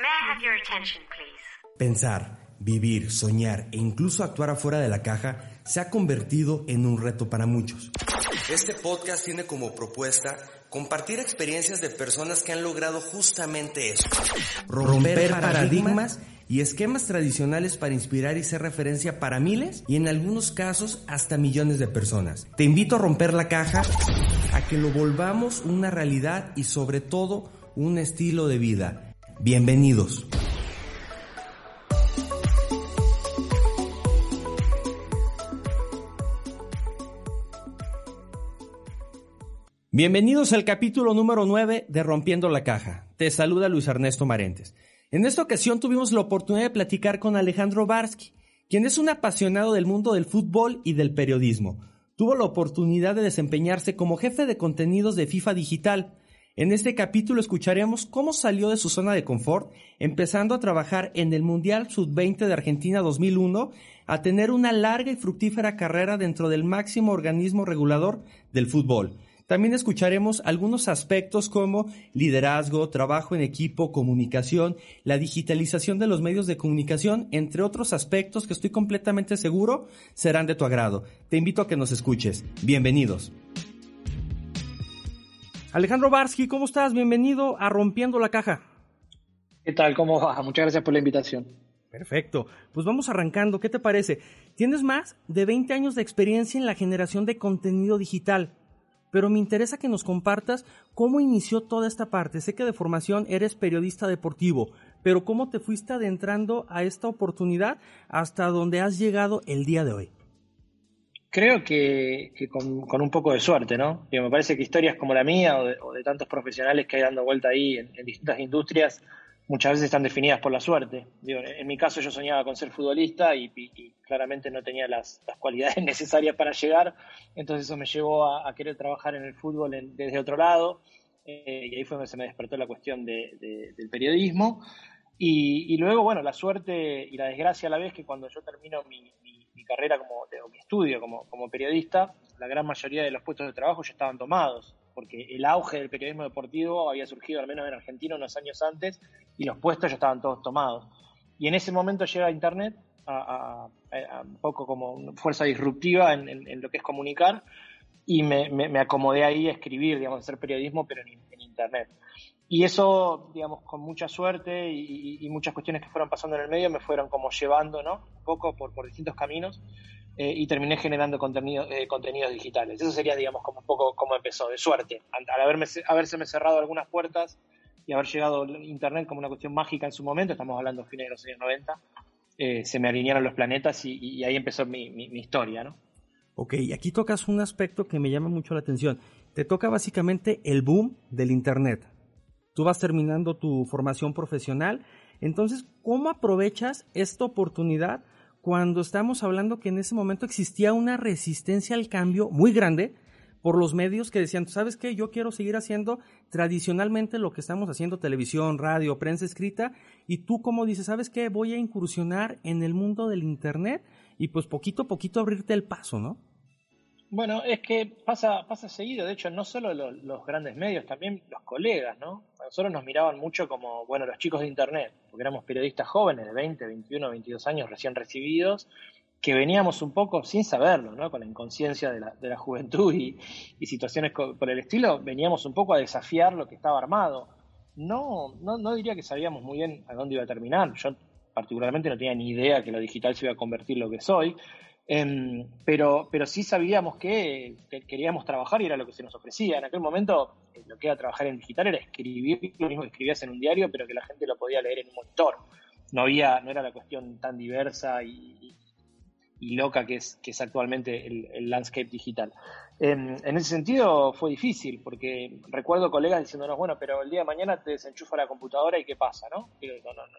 May I have your attention, please? Pensar, vivir, soñar e incluso actuar afuera de la caja se ha convertido en un reto para muchos. Este podcast tiene como propuesta compartir experiencias de personas que han logrado justamente eso. Romper, paradigmas y esquemas tradicionales para inspirar y ser referencia para miles y en algunos casos hasta millones de personas. Te invito a romper la caja, a que lo volvamos una realidad y sobre todo un estilo de vida. Bienvenidos. Bienvenidos al capítulo número 9 de Rompiendo la Caja. Te saluda Luis Ernesto Marentes. En esta ocasión tuvimos la oportunidad de platicar con Alejandro Barsky, quien es un apasionado del mundo del fútbol y del periodismo. Tuvo la oportunidad de desempeñarse como jefe de contenidos de FIFA Digital. En este capítulo escucharemos cómo salió de su zona de confort, empezando a trabajar en el Mundial Sub-20 de Argentina 2001, a tener una larga y fructífera carrera dentro del máximo organismo regulador del fútbol también escucharemos algunos aspectos como liderazgo, trabajo en equipo, comunicación, la digitalización de los medios de comunicación, entre otros aspectos que estoy completamente seguro serán de tu agrado. Te invito a que nos escuches. Bienvenidos. Alejandro Barsky, ¿cómo estás? Bienvenido a Rompiendo la Caja. ¿Qué tal? ¿Cómo va? Muchas gracias por la invitación. Perfecto. Pues vamos arrancando. ¿Qué te parece? Tienes más de 20 años de experiencia en la generación de contenido digital pero me interesa que nos compartas cómo inició toda esta parte. Sé que de formación eres periodista deportivo, pero cómo te fuiste adentrando a esta oportunidad hasta donde has llegado el día de hoy. Creo que, con, un poco de suerte, ¿no? me parece que historias como la mía o de, tantos profesionales que hay dando vuelta ahí en distintas industrias muchas veces están definidas por la suerte. en mi caso yo soñaba con ser futbolista y, claramente no tenía las, cualidades necesarias para llegar, entonces eso me llevó a, querer trabajar en el fútbol desde otro lado, eh, y ahí fue donde se me despertó la cuestión del periodismo. Y, luego, bueno, la suerte y la desgracia a la vez que cuando yo termino mi, carrera como, o mi estudio como, como periodista, la gran mayoría de los puestos de trabajo ya estaban tomados porque el auge del periodismo deportivo había surgido al menos en Argentina unos años antes y los puestos ya estaban todos tomados. Y en ese momento llega Internet a, un poco como fuerza disruptiva en, lo que es comunicar y me, acomodé ahí a escribir, digamos, a hacer periodismo, pero en, Internet. Y eso, digamos, con mucha suerte y, muchas cuestiones que fueron pasando en el medio me fueron como llevando, ¿no? Un poco por, por distintos caminos eh, y terminé generando contenido, eh, contenidos digitales. Eso sería, digamos, como un poco como empezó, de suerte. Al haberme, haberse cerrado algunas puertas y haber llegado Internet como una cuestión mágica en su momento, estamos hablando fines de los años 90, eh, se me alinearon los planetas y, ahí empezó mi, mi, historia, ¿no? Ok, y aquí tocas un aspecto que me llama mucho la atención. Te toca básicamente el boom del Internet. Tú vas terminando tu formación profesional, entonces, ¿cómo aprovechas esta oportunidad cuando estamos hablando que en ese momento existía una resistencia al cambio muy grande por los medios que decían, ¿sabes qué? Yo quiero seguir haciendo tradicionalmente lo que estamos haciendo, televisión, radio, prensa escrita, y tú como dices, ¿sabes qué? Voy a incursionar en el mundo del Internet y pues poquito a poquito abrirte el paso, ¿no? Bueno, es que pasa, pasa seguido, de hecho, no solo los, grandes medios, también los colegas, ¿no? A nosotros nos miraban mucho como, bueno, los chicos de Internet, porque éramos periodistas jóvenes de 20, 21, 22 años recién recibidos, que veníamos un poco sin saberlo, ¿no? Con la inconsciencia de la, juventud y, situaciones por el estilo, veníamos un poco a desafiar lo que estaba armado. No, no, no diría que sabíamos muy bien a dónde iba a terminar. Yo particularmente no tenía ni idea que lo digital se iba a convertir lo que soy. Em, pero, pero sí sabíamos que, queríamos trabajar y era lo que se nos ofrecía. En aquel momento eh, lo que era trabajar en digital era escribir lo mismo que escribías en un diario, pero que la gente lo podía leer en un monitor. No había, no era la cuestión tan diversa y, loca que es, que es actualmente el, landscape digital. En, ese sentido fue difícil, porque recuerdo colegas diciéndonos, bueno, pero el día de mañana te desenchufa la computadora y qué pasa, ¿no?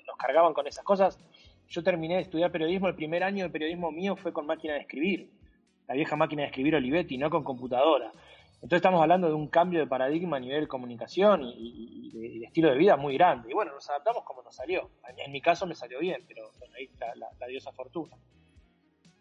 nos cargaban con esas cosas yo terminé de estudiar periodismo, el primer año de periodismo mío fue con máquina de escribir, la vieja máquina de escribir Olivetti, no con computadora. Entonces estamos hablando de un cambio de paradigma a nivel comunicación y, de, estilo de vida muy grande. Y bueno, nos adaptamos como nos salió. En, mi caso me salió bien, pero ahí está la, diosa fortuna.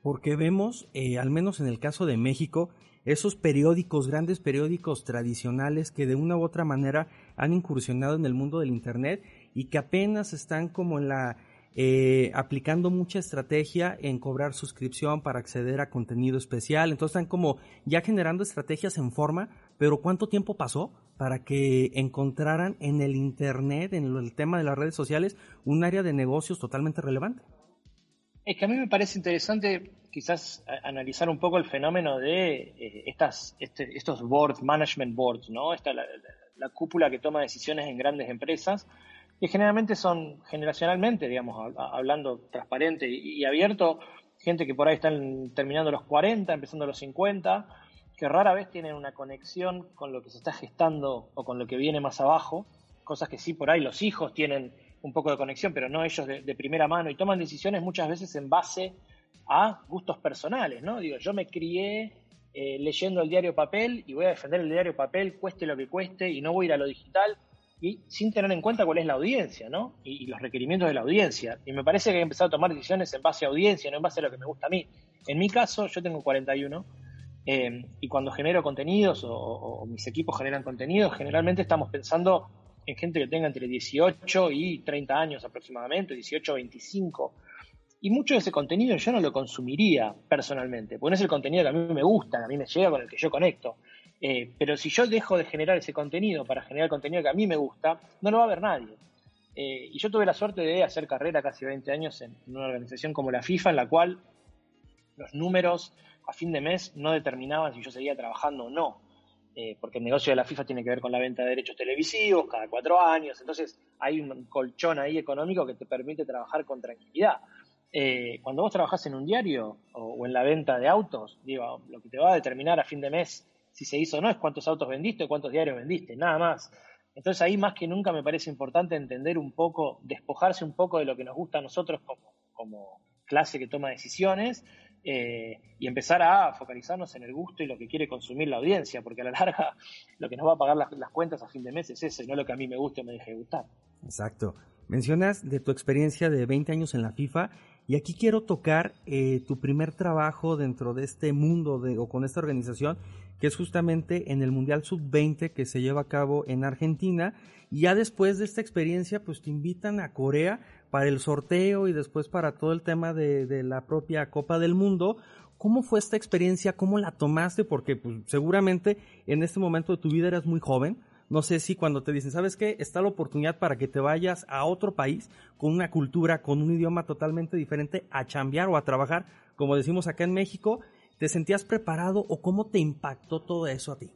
Porque vemos, eh, al menos en el caso de México, esos periódicos, grandes periódicos tradicionales que de una u otra manera han incursionado en el mundo del Internet y que apenas están como en la eh, aplicando mucha estrategia en cobrar suscripción para acceder a contenido especial. Entonces están como ya generando estrategias en forma, pero ¿cuánto tiempo pasó para que encontraran en el Internet, en el tema de las redes sociales, un área de negocios totalmente relevante? Es que a mí me parece interesante quizás analizar un poco el fenómeno de eh, estas, este, estos boards, management boards, ¿no? Esta, la, la, cúpula que toma decisiones en grandes empresas, que generalmente son generacionalmente, digamos, hablando transparente y, abierto, gente que por ahí están terminando los 40, empezando los 50, que rara vez tienen una conexión con lo que se está gestando o con lo que viene más abajo, cosas que sí por ahí los hijos tienen un poco de conexión, pero no ellos de, primera mano, y toman decisiones muchas veces en base a gustos personales, ¿no? Digo, yo me crié eh, leyendo el diario papel y voy a defender el diario papel, cueste lo que cueste, y no voy a ir a lo digital, y sin tener en cuenta cuál es la audiencia, ¿no? Y, los requerimientos de la audiencia. Y me parece que he empezado a tomar decisiones en base a audiencia, no en base a lo que me gusta a mí. En mi caso, yo tengo 41, eh, y cuando genero contenidos o, mis equipos generan contenidos, generalmente estamos pensando en gente que tenga entre 18 y 30 años aproximadamente, 18 o 25. Y mucho de ese contenido yo no lo consumiría personalmente, porque no es el contenido que a mí me gusta, a mí me llega, con el que yo conecto. Eh, pero si yo dejo de generar ese contenido para generar contenido que a mí me gusta, no lo va a ver nadie. Eh, y yo tuve la suerte de hacer carrera casi 20 años en una organización como la FIFA, en la cual los números a fin de mes no determinaban si yo seguía trabajando o no. Eh, porque el negocio de la FIFA tiene que ver con la venta de derechos televisivos cada cuatro años, entonces hay un colchón ahí económico que te permite trabajar con tranquilidad. Eh, cuando vos trabajás en un diario o, en la venta de autos, digo, lo que te va a determinar a fin de mes si se hizo o no es cuántos autos vendiste cuántos diarios vendiste, nada más. Entonces ahí más que nunca me parece importante entender un poco, despojarse un poco de lo que nos gusta a nosotros como, como clase que toma decisiones eh, y empezar a focalizarnos en el gusto y lo que quiere consumir la audiencia, porque a la larga lo que nos va a pagar las, cuentas a fin de mes es eso, y no lo que a mí me guste o me deje gustar. Exacto. Mencionas de tu experiencia de 20 años en la FIFA y aquí quiero tocar eh, tu primer trabajo dentro de este mundo o con esta organización, que es justamente en el Mundial Sub-20 que se lleva a cabo en Argentina. Y ya después de esta experiencia, pues te invitan a Corea para el sorteo y después para todo el tema de, la propia Copa del Mundo. ¿Cómo fue esta experiencia? ¿Cómo la tomaste? Porque pues, seguramente en este momento de tu vida eras muy joven. No sé si cuando te dicen, ¿sabes qué? Está la oportunidad para que te vayas a otro país con una cultura, con un idioma totalmente diferente a chambear o a trabajar, como decimos acá en México. ¿Te sentías preparado o cómo te impactó todo eso a ti?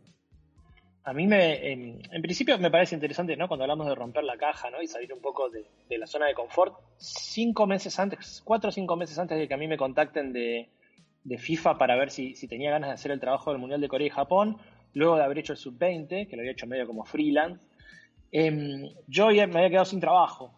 a mí me, en, principio me parece interesante, ¿no? Cuando hablamos de romper la caja, ¿no? Y salir un poco de, la zona de confort. Cinco meses antes, cuatro o cinco meses antes de que a mí me contacten de, FIFA para ver si, tenía ganas de hacer el trabajo del Mundial de Corea y Japón, luego de haber hecho el Sub-20, que lo había hecho medio como freelance, em, yo me había quedado sin trabajo.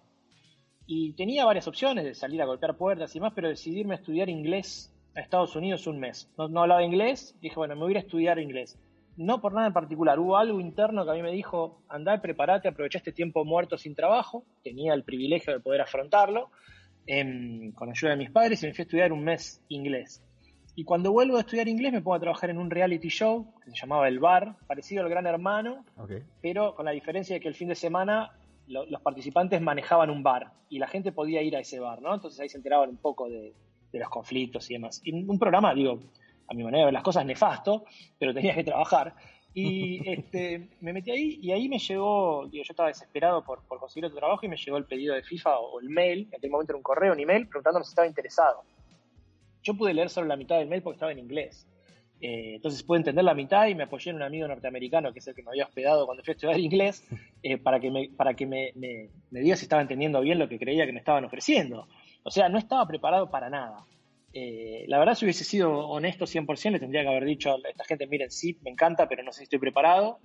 Y tenía varias opciones de salir a golpear puertas y más, pero decidirme a estudiar inglés a Estados Unidos un mes. No, no hablaba inglés, dije, bueno, me voy a estudiar inglés no por nada en particular, hubo algo interno que a mí me dijo, andá, prepárate, aprovecha este tiempo muerto sin trabajo, tenía el privilegio de poder afrontarlo, em, con ayuda de mis padres, y me fui a estudiar un mes inglés. Y cuando vuelvo a estudiar inglés me pongo a trabajar en un reality show que se llamaba El Bar, parecido al Gran Hermano, pero con la diferencia de que el fin de semana los participantes manejaban un bar y la gente podía ir a ese bar, ¿no? Entonces ahí se enteraban un poco de, de los conflictos y demás. Y un programa, digo, a mi manera de ver las cosas, nefasto, pero tenía que trabajar. Y este, me metí ahí y ahí me llegó, digo, yo estaba desesperado por, por conseguir otro trabajo y me llegó el pedido de FIFA o, el mail, en aquel momento era un correo, un email, preguntándome si estaba interesado. Yo pude leer solo la mitad del mail porque estaba en inglés. Eh, entonces pude entender la mitad y me apoyé en un amigo norteamericano, que es el que me había hospedado cuando fui a estudiar inglés, eh, para que, me, para que me, me, me diga si estaba entendiendo bien lo que creía que me estaban ofreciendo. O sea, no estaba preparado para nada. Eh, la verdad, si hubiese sido honesto 100%, le tendría que haber dicho a esta gente, miren, sí, me encanta, pero no sé si estoy preparado.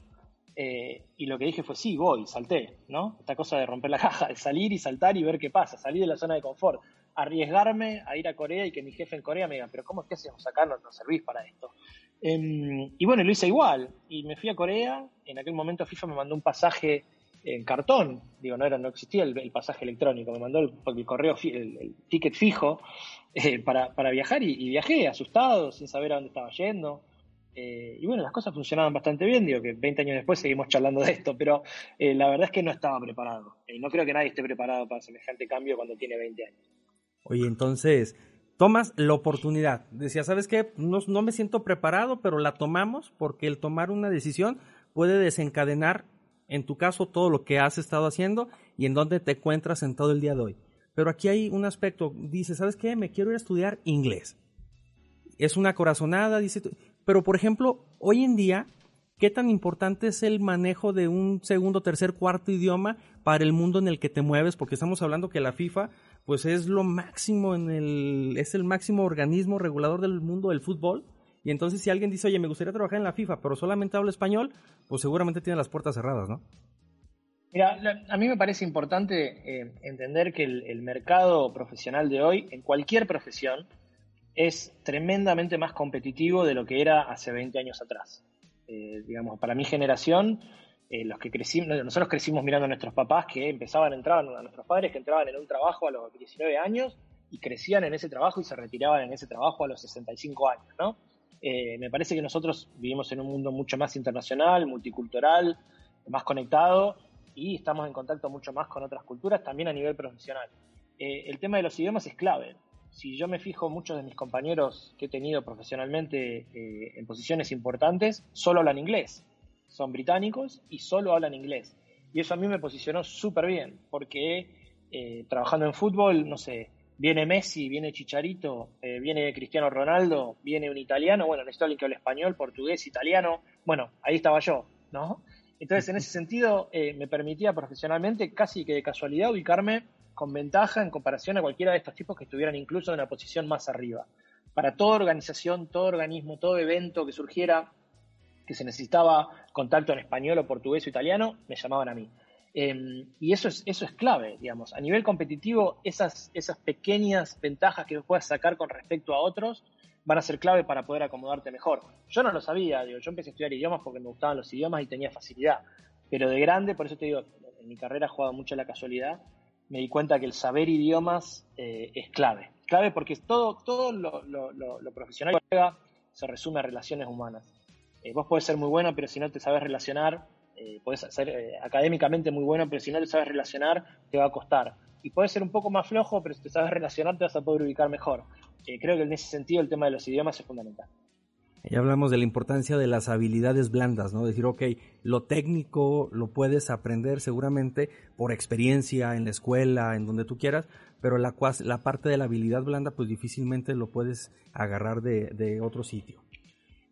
Eh, y lo que dije fue, sí, voy, salté, ¿no? Esta cosa de romper la caja, de salir y saltar y ver qué pasa, salir de la zona de confort, arriesgarme a ir a Corea y que mi jefe en Corea me diga, pero ¿cómo es que hacemos acá? No, no servís para esto. Em, y bueno, lo hice igual, y me fui a Corea, en aquel momento FIFA me mandó un pasaje en cartón, digo, no era, no existía el, pasaje electrónico, me mandó el, correo, el, ticket fijo eh, para, viajar y, viajé asustado, sin saber a dónde estaba yendo. Eh, y bueno, las cosas funcionaban bastante bien, digo que 20 años después seguimos charlando de esto, pero eh, la verdad es que no estaba preparado. No creo que nadie esté preparado para semejante cambio cuando tiene 20 años. Oye, entonces, tomas la oportunidad. Decía, ¿sabes qué? No, no me siento preparado, pero la tomamos porque el tomar una decisión puede desencadenar, en tu caso, todo lo que has estado haciendo y en dónde te encuentras en todo el día de hoy. Pero aquí hay un aspecto, dice, ¿sabes qué? Me quiero ir a estudiar inglés. Es una corazonada, dice, pero por ejemplo, hoy en día, ¿qué tan importante es el manejo de un segundo, tercer, cuarto idioma para el mundo en el que te mueves? Porque estamos hablando que la FIFA, pues es lo máximo en el, es el máximo organismo regulador del mundo del fútbol. Y entonces si alguien dice, oye, me gustaría trabajar en la FIFA, pero solamente hablo español, pues seguramente tiene las puertas cerradas, ¿no? Mira, a mí me parece importante eh, entender que el, mercado profesional de hoy, en cualquier profesión, es tremendamente más competitivo de lo que era hace 20 años atrás. Eh, digamos, para mi generación, eh, los que crecimos, nosotros crecimos mirando a nuestros papás que empezaban a entrar, a nuestros padres que entraban en un trabajo a los 19 años y crecían en ese trabajo y se retiraban en ese trabajo a los 65 años, ¿no? me parece que nosotros vivimos en un mundo mucho más internacional, multicultural, más conectado y estamos en contacto mucho más con otras culturas, también a nivel profesional. Eh, el tema de los idiomas es clave. Si yo me fijo, muchos de mis compañeros que he tenido profesionalmente eh, en posiciones importantes solo hablan inglés. Son británicos y solo hablan inglés. Y eso a mí me posicionó súper bien, porque eh, trabajando en fútbol, no sé, viene Messi, viene Chicharito, viene Cristiano Ronaldo, viene un italiano, bueno, necesito alguien que hable español, portugués, italiano, bueno, ahí estaba yo, ¿no? Entonces, en ese sentido, eh, me permitía profesionalmente, casi que de casualidad, ubicarme con ventaja en comparación a cualquiera de estos tipos que estuvieran incluso en una posición más arriba. Para toda organización, todo organismo, todo evento que surgiera, que se necesitaba contacto en español o portugués o italiano, me llamaban a mí. Em, y eso es, eso es clave, digamos. A nivel competitivo, esas, esas pequeñas ventajas que puedas sacar con respecto a otros van a ser clave para poder acomodarte mejor. Yo no lo sabía, digo, yo empecé a estudiar idiomas porque me gustaban los idiomas y tenía facilidad, pero de grande, por eso te digo, en mi carrera he jugado mucho la casualidad, me di cuenta que el saber idiomas eh, es clave. Clave porque todo, todo lo, lo, lo, profesional se resume a relaciones humanas. Eh, vos podés ser muy bueno, pero si no te sabes relacionar, eh, podés ser eh, académicamente muy bueno, pero si no te sabes relacionar, te va a costar. Y puedes ser un poco más flojo, pero si te sabes relacionar, te vas a poder ubicar mejor creo que en ese sentido el tema de los idiomas es fundamental. Ya hablamos de la importancia de las habilidades blandas, ¿no? Decir, ok, lo técnico lo puedes aprender seguramente por experiencia en la escuela, en donde tú quieras, pero la, la parte de la habilidad blanda, pues difícilmente lo puedes agarrar de, otro sitio.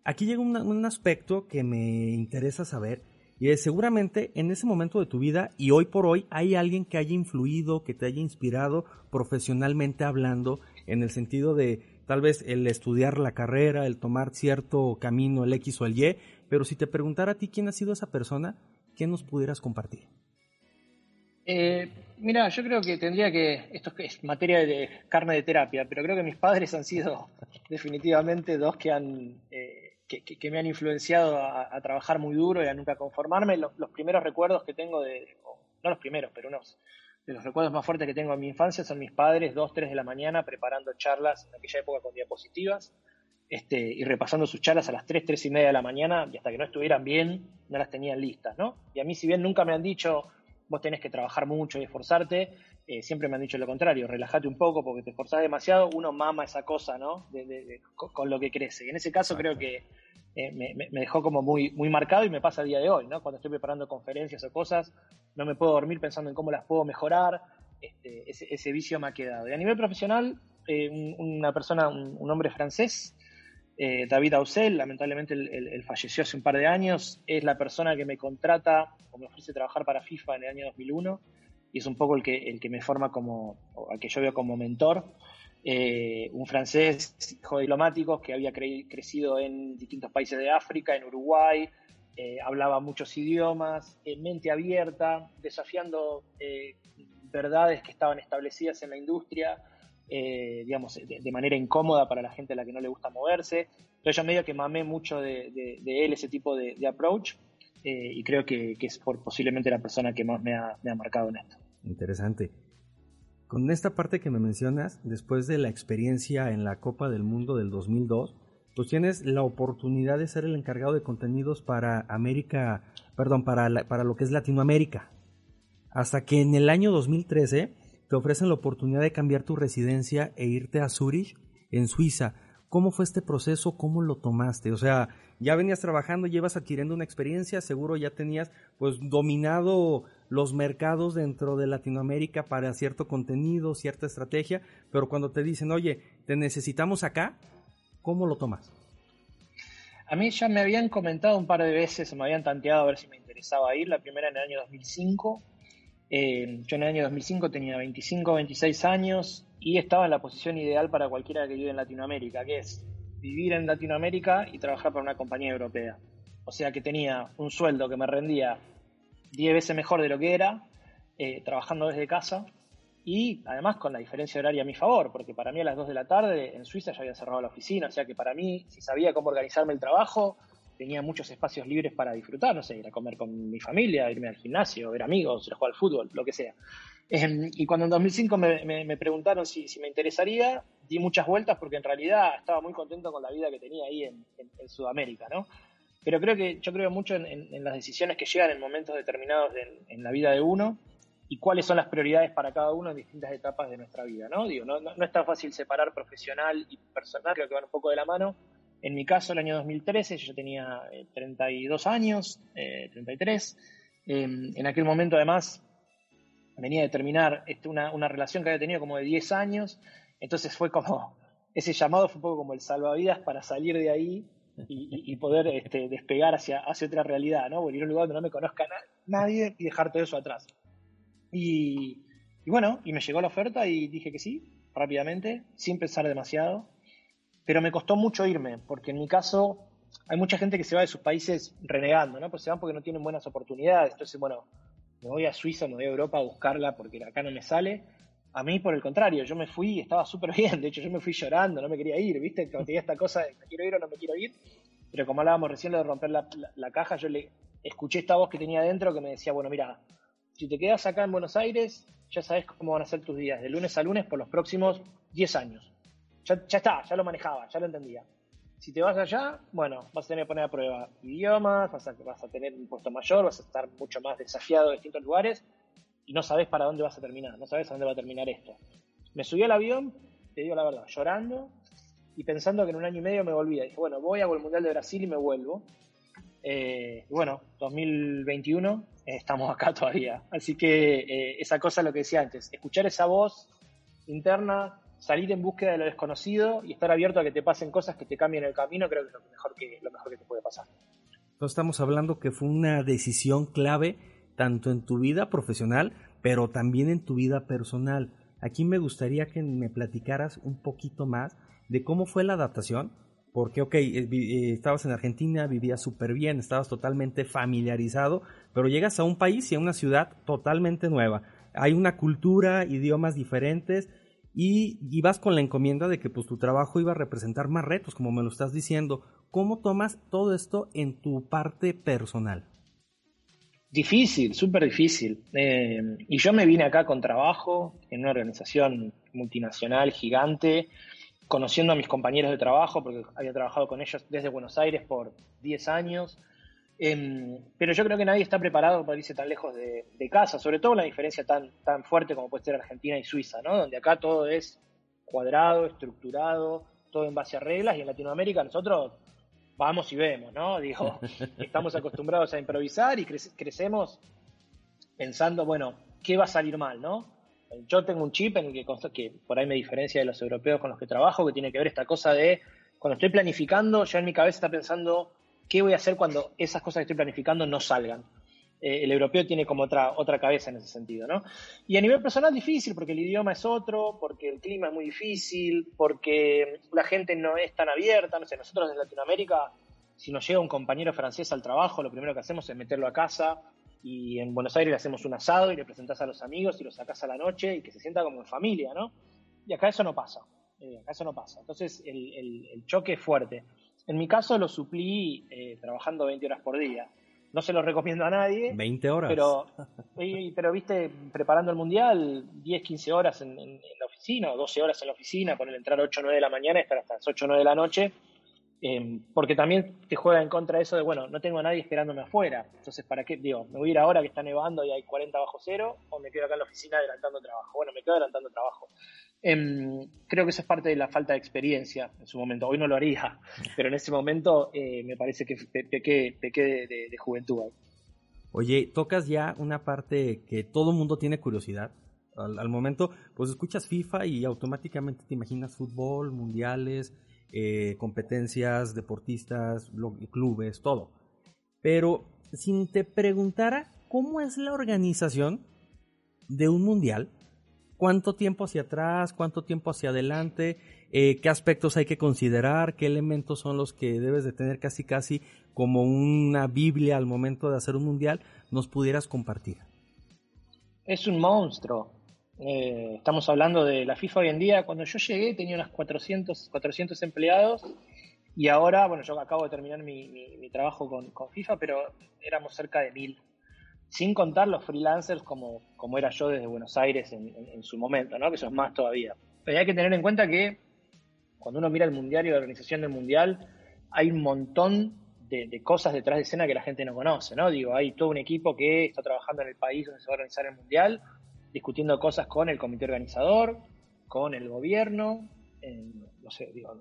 Aquí llega un aspecto que me interesa saber, y es seguramente en ese momento de tu vida y hoy por hoy hay alguien que haya influido, que te haya inspirado profesionalmente hablando en el sentido de tal vez el estudiar la carrera, el tomar cierto camino, el X o el Y, pero si te preguntara a ti quién ha sido esa persona, ¿qué nos pudieras compartir? Eh, mira, yo creo que tendría que, esto es materia de carne de terapia, pero creo que mis padres han sido definitivamente dos que han... Eh, que, me han influenciado a, trabajar muy duro y a nunca conformarme. Los, primeros recuerdos que tengo de, no los primeros, pero unos de los recuerdos más fuertes que tengo en mi infancia son mis padres, 2, 3 de la mañana, preparando charlas en aquella época con diapositivas este, y repasando sus charlas a las 3, 3 y media de la mañana y hasta que no estuvieran bien, no las tenían listas, ¿no? Y a mí, si bien nunca me han dicho, vos tenés que trabajar mucho y esforzarte, eh, siempre me han dicho lo contrario, relájate un poco porque te esforzás demasiado, uno mama esa cosa, ¿no? con, lo que crece. Y en ese caso creo que eh, me, dejó como muy, muy marcado y me pasa a día de hoy, ¿no? Cuando estoy preparando conferencias o cosas, no me puedo dormir pensando en cómo las puedo mejorar, este, ese, vicio me ha quedado. Y a nivel profesional, eh, una persona, un, hombre francés, David Ausel, lamentablemente él, falleció hace un par de años, es la persona que me contrata o me ofrece trabajar para FIFA en el año 2001 y es un poco el que, el que me forma como, o al que yo veo como mentor. Eh, un francés, hijo de diplomáticos, que había crecido en distintos países de África, en Uruguay, eh, hablaba muchos idiomas, en mente abierta, desafiando eh, verdades que estaban establecidas en la industria, digamos, de, manera incómoda para la gente a la que no le gusta moverse. Entonces yo medio que mamé mucho de, él ese tipo de, approach y creo que, es posiblemente la persona que más me ha marcado en esto. Interesante. Con esta parte que me mencionas, después de la experiencia en la Copa del Mundo del 2002, pues tienes la oportunidad de ser el encargado de contenidos para América, perdón, para, para lo que es Latinoamérica. Hasta que en el año 2013 te ofrecen la oportunidad de cambiar tu residencia e irte a Zurich, en Suiza. ¿Cómo fue este proceso? ¿Cómo lo tomaste? O sea, ya venías trabajando, llevas adquiriendo una experiencia, seguro ya tenías pues dominado los mercados dentro de Latinoamérica para cierto contenido, cierta estrategia, pero cuando te dicen, oye, te necesitamos acá, ¿cómo lo tomas? A mí ya me habían comentado un par de veces, me habían tanteado a ver si me interesaba ir, la primera en el año 2005. Eh, yo en el año 2005 tenía 25, 26 años y estaba en la posición ideal para cualquiera que vive en Latinoamérica, que es vivir en Latinoamérica y trabajar para una compañía europea. O sea que tenía un sueldo que me rendía 10 veces mejor de lo que era, eh, trabajando desde casa y además con la diferencia horaria a mi favor, porque para mí a las 2 de la tarde en Suiza ya había cerrado la oficina, o sea que para mí, si sabía cómo organizarme el trabajo, tenía muchos espacios libres para disfrutar, no sé, ir a comer con mi familia, irme al gimnasio, ver amigos, ir a jugar al fútbol, lo que sea. Em, y cuando en 2005 me, preguntaron si, me interesaría, di muchas vueltas porque en realidad estaba muy contento con la vida que tenía ahí en, Sudamérica, ¿no? Pero creo que yo creo mucho en, las decisiones que llegan en momentos determinados en la vida de uno y cuáles son las prioridades para cada uno en distintas etapas de nuestra vida, ¿no? Digo, no, no, es tan fácil separar profesional y personal, creo que van un poco de la mano. En mi caso, el año 2013, yo tenía 32 eh, años, 33. Eh, em, en aquel momento, además, venía de terminar este, una, relación que había tenido como de 10 años, entonces fue como, ese llamado fue un poco como el salvavidas para salir de ahí y, poder este, despegar hacia, hacia otra realidad, ¿no? Volver a un lugar donde no me conozca nadie y dejar todo eso atrás. Y, y, bueno, y me llegó la oferta y dije que sí, rápidamente, sin pensar demasiado, pero me costó mucho irme, porque en mi caso hay mucha gente que se va de sus países renegando, ¿no? Pues se van porque no tienen buenas oportunidades, entonces, bueno, me voy a Suiza, me voy a Europa a buscarla porque acá no me sale. A mí, por el contrario, yo me fui y estaba súper bien. De hecho, yo me fui llorando, no me quería ir, ¿viste? Cuando tenía esta cosa de me quiero ir o no me quiero ir. Pero como hablábamos recién de romper la, caja, yo le escuché esta voz que tenía dentro que me decía, bueno, mira, si te quedas acá en Buenos Aires, ya sabes cómo van a ser tus días, de lunes a lunes por los próximos 10 años. Ya, ya está, ya lo manejaba, ya lo entendía. Si te vas allá, bueno, vas a tener que poner a prueba idiomas, vas a, tener un puesto mayor, vas a estar mucho más desafiado en distintos lugares y no sabes para dónde vas a terminar, no sabes a dónde va a terminar esto. Me subí al avión, te digo la verdad, llorando y pensando que en un año y medio me volvía. Dije, bueno, voy, el Mundial de Brasil y me vuelvo. Eh, bueno, 2021 eh, estamos acá todavía. Así que eh, esa cosa, lo que decía antes, escuchar esa voz interna, salir en búsqueda de lo desconocido y estar abierto a que te pasen cosas que te cambien el camino, creo que es lo mejor que, lo mejor que te puede pasar. Entonces estamos hablando que fue una decisión clave tanto en tu vida profesional, pero también en tu vida personal. Aquí me gustaría que me platicaras un poquito más de cómo fue la adaptación, porque, ok, eh, eh, estabas en Argentina, vivías súper bien, estabas totalmente familiarizado, pero llegas a un país y a una ciudad totalmente nueva. Hay una cultura, idiomas diferentes, y, vas con la encomienda de que pues tu trabajo iba a representar más retos, como me lo estás diciendo. ¿Cómo tomas todo esto en tu parte personal? Difícil, súper difícil. Eh, y yo me vine acá con trabajo en una organización multinacional gigante, conociendo a mis compañeros de trabajo, porque había trabajado con ellos desde Buenos Aires por 10 años. Em, pero yo creo que nadie está preparado para irse tan lejos de, casa, sobre todo la diferencia tan, tan fuerte como puede ser Argentina y Suiza, ¿no? Donde acá todo es cuadrado, estructurado, todo en base a reglas, y en Latinoamérica nosotros vamos y vemos, ¿no? Digo, estamos acostumbrados a improvisar y crecemos pensando, bueno, ¿qué va a salir mal, no? Yo tengo un chip en el que, que por ahí me diferencia de los europeos con los que trabajo, que tiene que ver esta cosa de, cuando estoy planificando, ya en mi cabeza está pensando ¿qué voy a hacer cuando esas cosas que estoy planificando no salgan? Eh, el europeo tiene como otra, otra cabeza en ese sentido, ¿no? Y a nivel personal difícil, porque el idioma es otro, porque el clima es muy difícil, porque la gente no es tan abierta, no sé, nosotros en Latinoamérica, si nos llega un compañero francés al trabajo, lo primero que hacemos es meterlo a casa, y en Buenos Aires le hacemos un asado y le presentás a los amigos y lo sacás a la noche y que se sienta como en familia, ¿no? Y acá eso no pasa, eh, acá eso no pasa. Entonces el, el choque es fuerte. En mi caso lo suplí eh, trabajando 20 horas por día. No se lo recomiendo a nadie. 20 horas. Pero, pero viste, preparando el mundial, 10, 15 horas en, la oficina, o 12 horas en la oficina, poner entrar 8 o 9 de la mañana y estar hasta las 8 o 9 de la noche. Em, porque también te juega en contra eso de, bueno, no tengo a nadie esperándome afuera. Entonces, ¿para qué? Digo, ¿me voy a ir ahora que está nevando y hay 40 bajo cero? ¿O me quedo acá en la oficina adelantando trabajo? Bueno, me quedo adelantando trabajo. Em, creo que eso es parte de la falta de experiencia en su momento. Hoy no lo haría, pero en ese momento eh, me parece que pequé, pequé de, de, juventud ahí. Oye, tocas ya una parte que todo mundo tiene curiosidad. Al, al momento, pues escuchas FIFA y automáticamente te imaginas fútbol, mundiales, eh, competencias, deportistas, clubes, todo. Pero si te preguntara cómo es la organización de un mundial, cuánto tiempo hacia atrás, cuánto tiempo hacia adelante, eh, qué aspectos hay que considerar, qué elementos son los que debes de tener casi casi como una Biblia al momento de hacer un mundial, nos pudieras compartir. Es un monstruo, eh, estamos hablando de la FIFA hoy en día. Cuando yo llegué tenía unos 400, 400 empleados y ahora, bueno, yo acabo de terminar mi, trabajo con, FIFA, pero éramos cerca de mil. Sin contar los freelancers como, como era yo desde Buenos Aires en, su momento, ¿no? que eso es más todavía. Pero hay que tener en cuenta que cuando uno mira el Mundial y la organización del Mundial, hay un montón de, de, cosas detrás de escena que la gente no conoce, ¿no? Digo, hay todo un equipo que está trabajando en el país donde se va a organizar el Mundial, discutiendo cosas con el comité organizador, con el gobierno,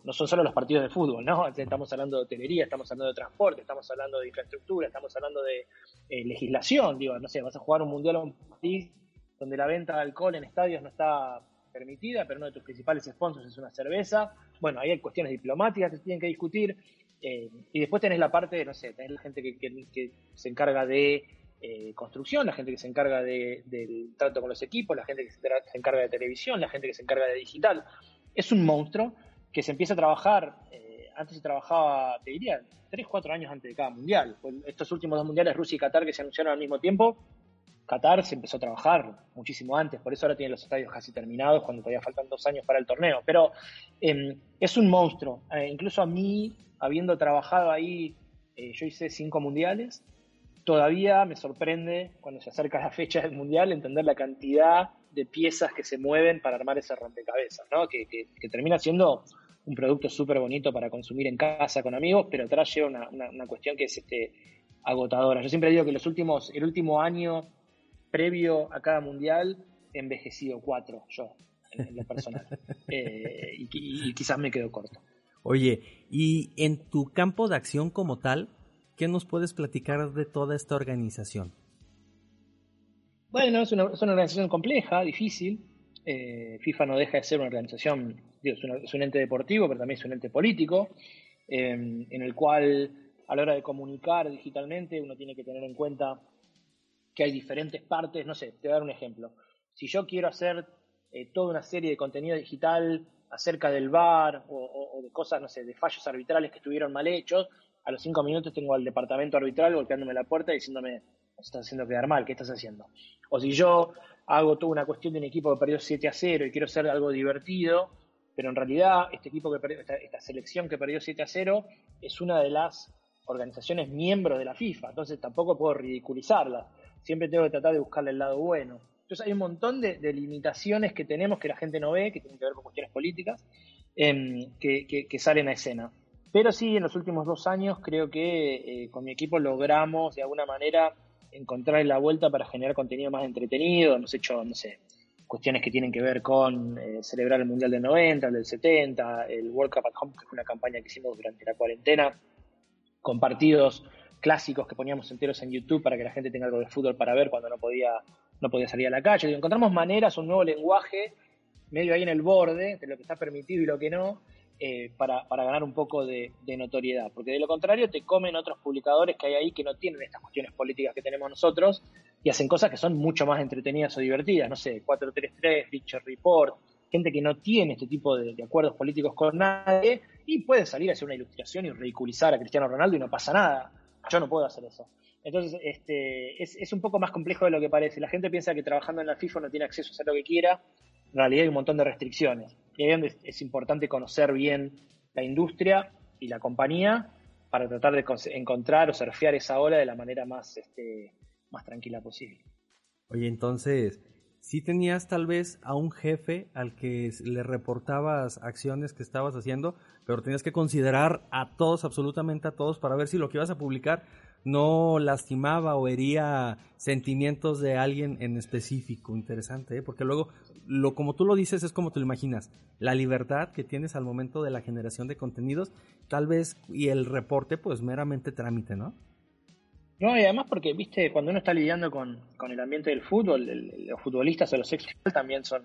no son solo los partidos de fútbol, ¿no? Estamos hablando de hotelería, estamos hablando de transporte, estamos hablando de infraestructura, estamos hablando de eh, legislación, digo, no sé, vas a jugar un mundial a un país donde la venta de alcohol en estadios no está permitida, pero uno de tus principales sponsors es una cerveza. Bueno, ahí hay cuestiones diplomáticas que tienen que discutir. Eh, y después tenés la parte, no sé, tenés la gente que se encarga de eh, construcción, la gente que se encarga del trato con los equipos, la gente que se, encarga de televisión, la gente que se encarga de digital. Es un monstruo que se empieza a trabajar, eh, antes se trabajaba, te diría, 3, 4 años antes de cada mundial. Estos últimos dos mundiales, Rusia y Qatar, que se anunciaron al mismo tiempo, Qatar se empezó a trabajar muchísimo antes, por eso ahora tiene los estadios casi terminados cuando todavía faltan dos años para el torneo. Pero em, es un monstruo. Eh, incluso a mí, habiendo trabajado ahí, yo hice cinco mundiales todavía me sorprende cuando se acerca la fecha del Mundial entender la cantidad de piezas que se mueven para armar ese rompecabezas, ¿no? que, termina siendo un producto súper bonito para consumir en casa con amigos, pero atrás lleva una, cuestión que es este, agotadora. Yo siempre digo que los últimos, el último año previo a cada mundial he envejecido cuatro yo, en, lo personal. Eh, y quizás me quedo corto. Oye, y en tu campo de acción como tal, ¿Qué nos puedes platicar de toda esta organización? Bueno, es una, organización compleja, difícil. Eh, FIFA no deja de ser una organización, es, un ente deportivo, pero también es un ente político, em, en el cual a la hora de comunicar digitalmente uno tiene que tener en cuenta que hay diferentes partes. No sé, te voy a dar un ejemplo. Si yo quiero hacer eh, toda una serie de contenido digital acerca del VAR o, o, de cosas, no sé, de fallos arbitrales que estuvieron mal hechos, a los cinco minutos tengo al departamento arbitral golpeándome la puerta diciéndome, estás haciendo quedar mal, ¿qué estás haciendo? O si yo hago toda una cuestión de un equipo que perdió 7 a 0 y quiero hacer algo divertido, pero en realidad este equipo que perdió, esta, selección que perdió 7 a 0 es una de las organizaciones miembros de la FIFA, entonces tampoco puedo ridiculizarla, siempre tengo que tratar de buscarle el lado bueno. Entonces hay un montón de, limitaciones que tenemos que la gente no ve, que tienen que ver con cuestiones políticas, em, que salen a escena. Pero sí, en los últimos dos años creo que eh, con mi equipo logramos de alguna manera encontrar la vuelta para generar contenido más entretenido. Hemos hecho, no sé, cuestiones que tienen que ver con eh, celebrar el Mundial del 90, el del 70, el World Cup at Home, que fue una campaña que hicimos durante la cuarentena, con partidos clásicos que poníamos enteros en YouTube para que la gente tenga algo de fútbol para ver cuando no podía, no podía salir a la calle. encontramos maneras, un nuevo lenguaje, medio ahí en el borde de lo que está permitido y lo que no, eh, para, ganar un poco de, notoriedad, porque de lo contrario te comen otros publicadores que hay ahí que no tienen estas cuestiones políticas que tenemos nosotros y hacen cosas que son mucho más entretenidas o divertidas, no sé, 433, Picture Report, gente que no tiene este tipo de, acuerdos políticos con nadie y puede salir a hacer una ilustración y ridiculizar a Cristiano Ronaldo y no pasa nada. Yo no puedo hacer eso. Entonces, este, es, es un poco más complejo de lo que parece. La gente piensa que trabajando en la FIFA no tiene acceso a hacer lo que quiera. En realidad hay un montón de restricciones. Y ahí es, es importante conocer bien la industria y la compañía para tratar de encontrar o surfear esa ola de la manera más, este, más tranquila posible. Oye, entonces, sí tenías tal vez a un jefe al que le reportabas acciones que estabas haciendo, pero tenías que considerar a todos, absolutamente a todos, para ver si lo que ibas a publicar no lastimaba o hería sentimientos de alguien en específico. Interesante, ¿eh? porque luego, lo, como tú lo dices, es como te lo imaginas. La libertad que tienes al momento de la generación de contenidos, tal vez, y el reporte, pues meramente trámite, ¿no? No, y además porque, viste, cuando uno está lidiando con, el ambiente del fútbol, los futbolistas o los ex también son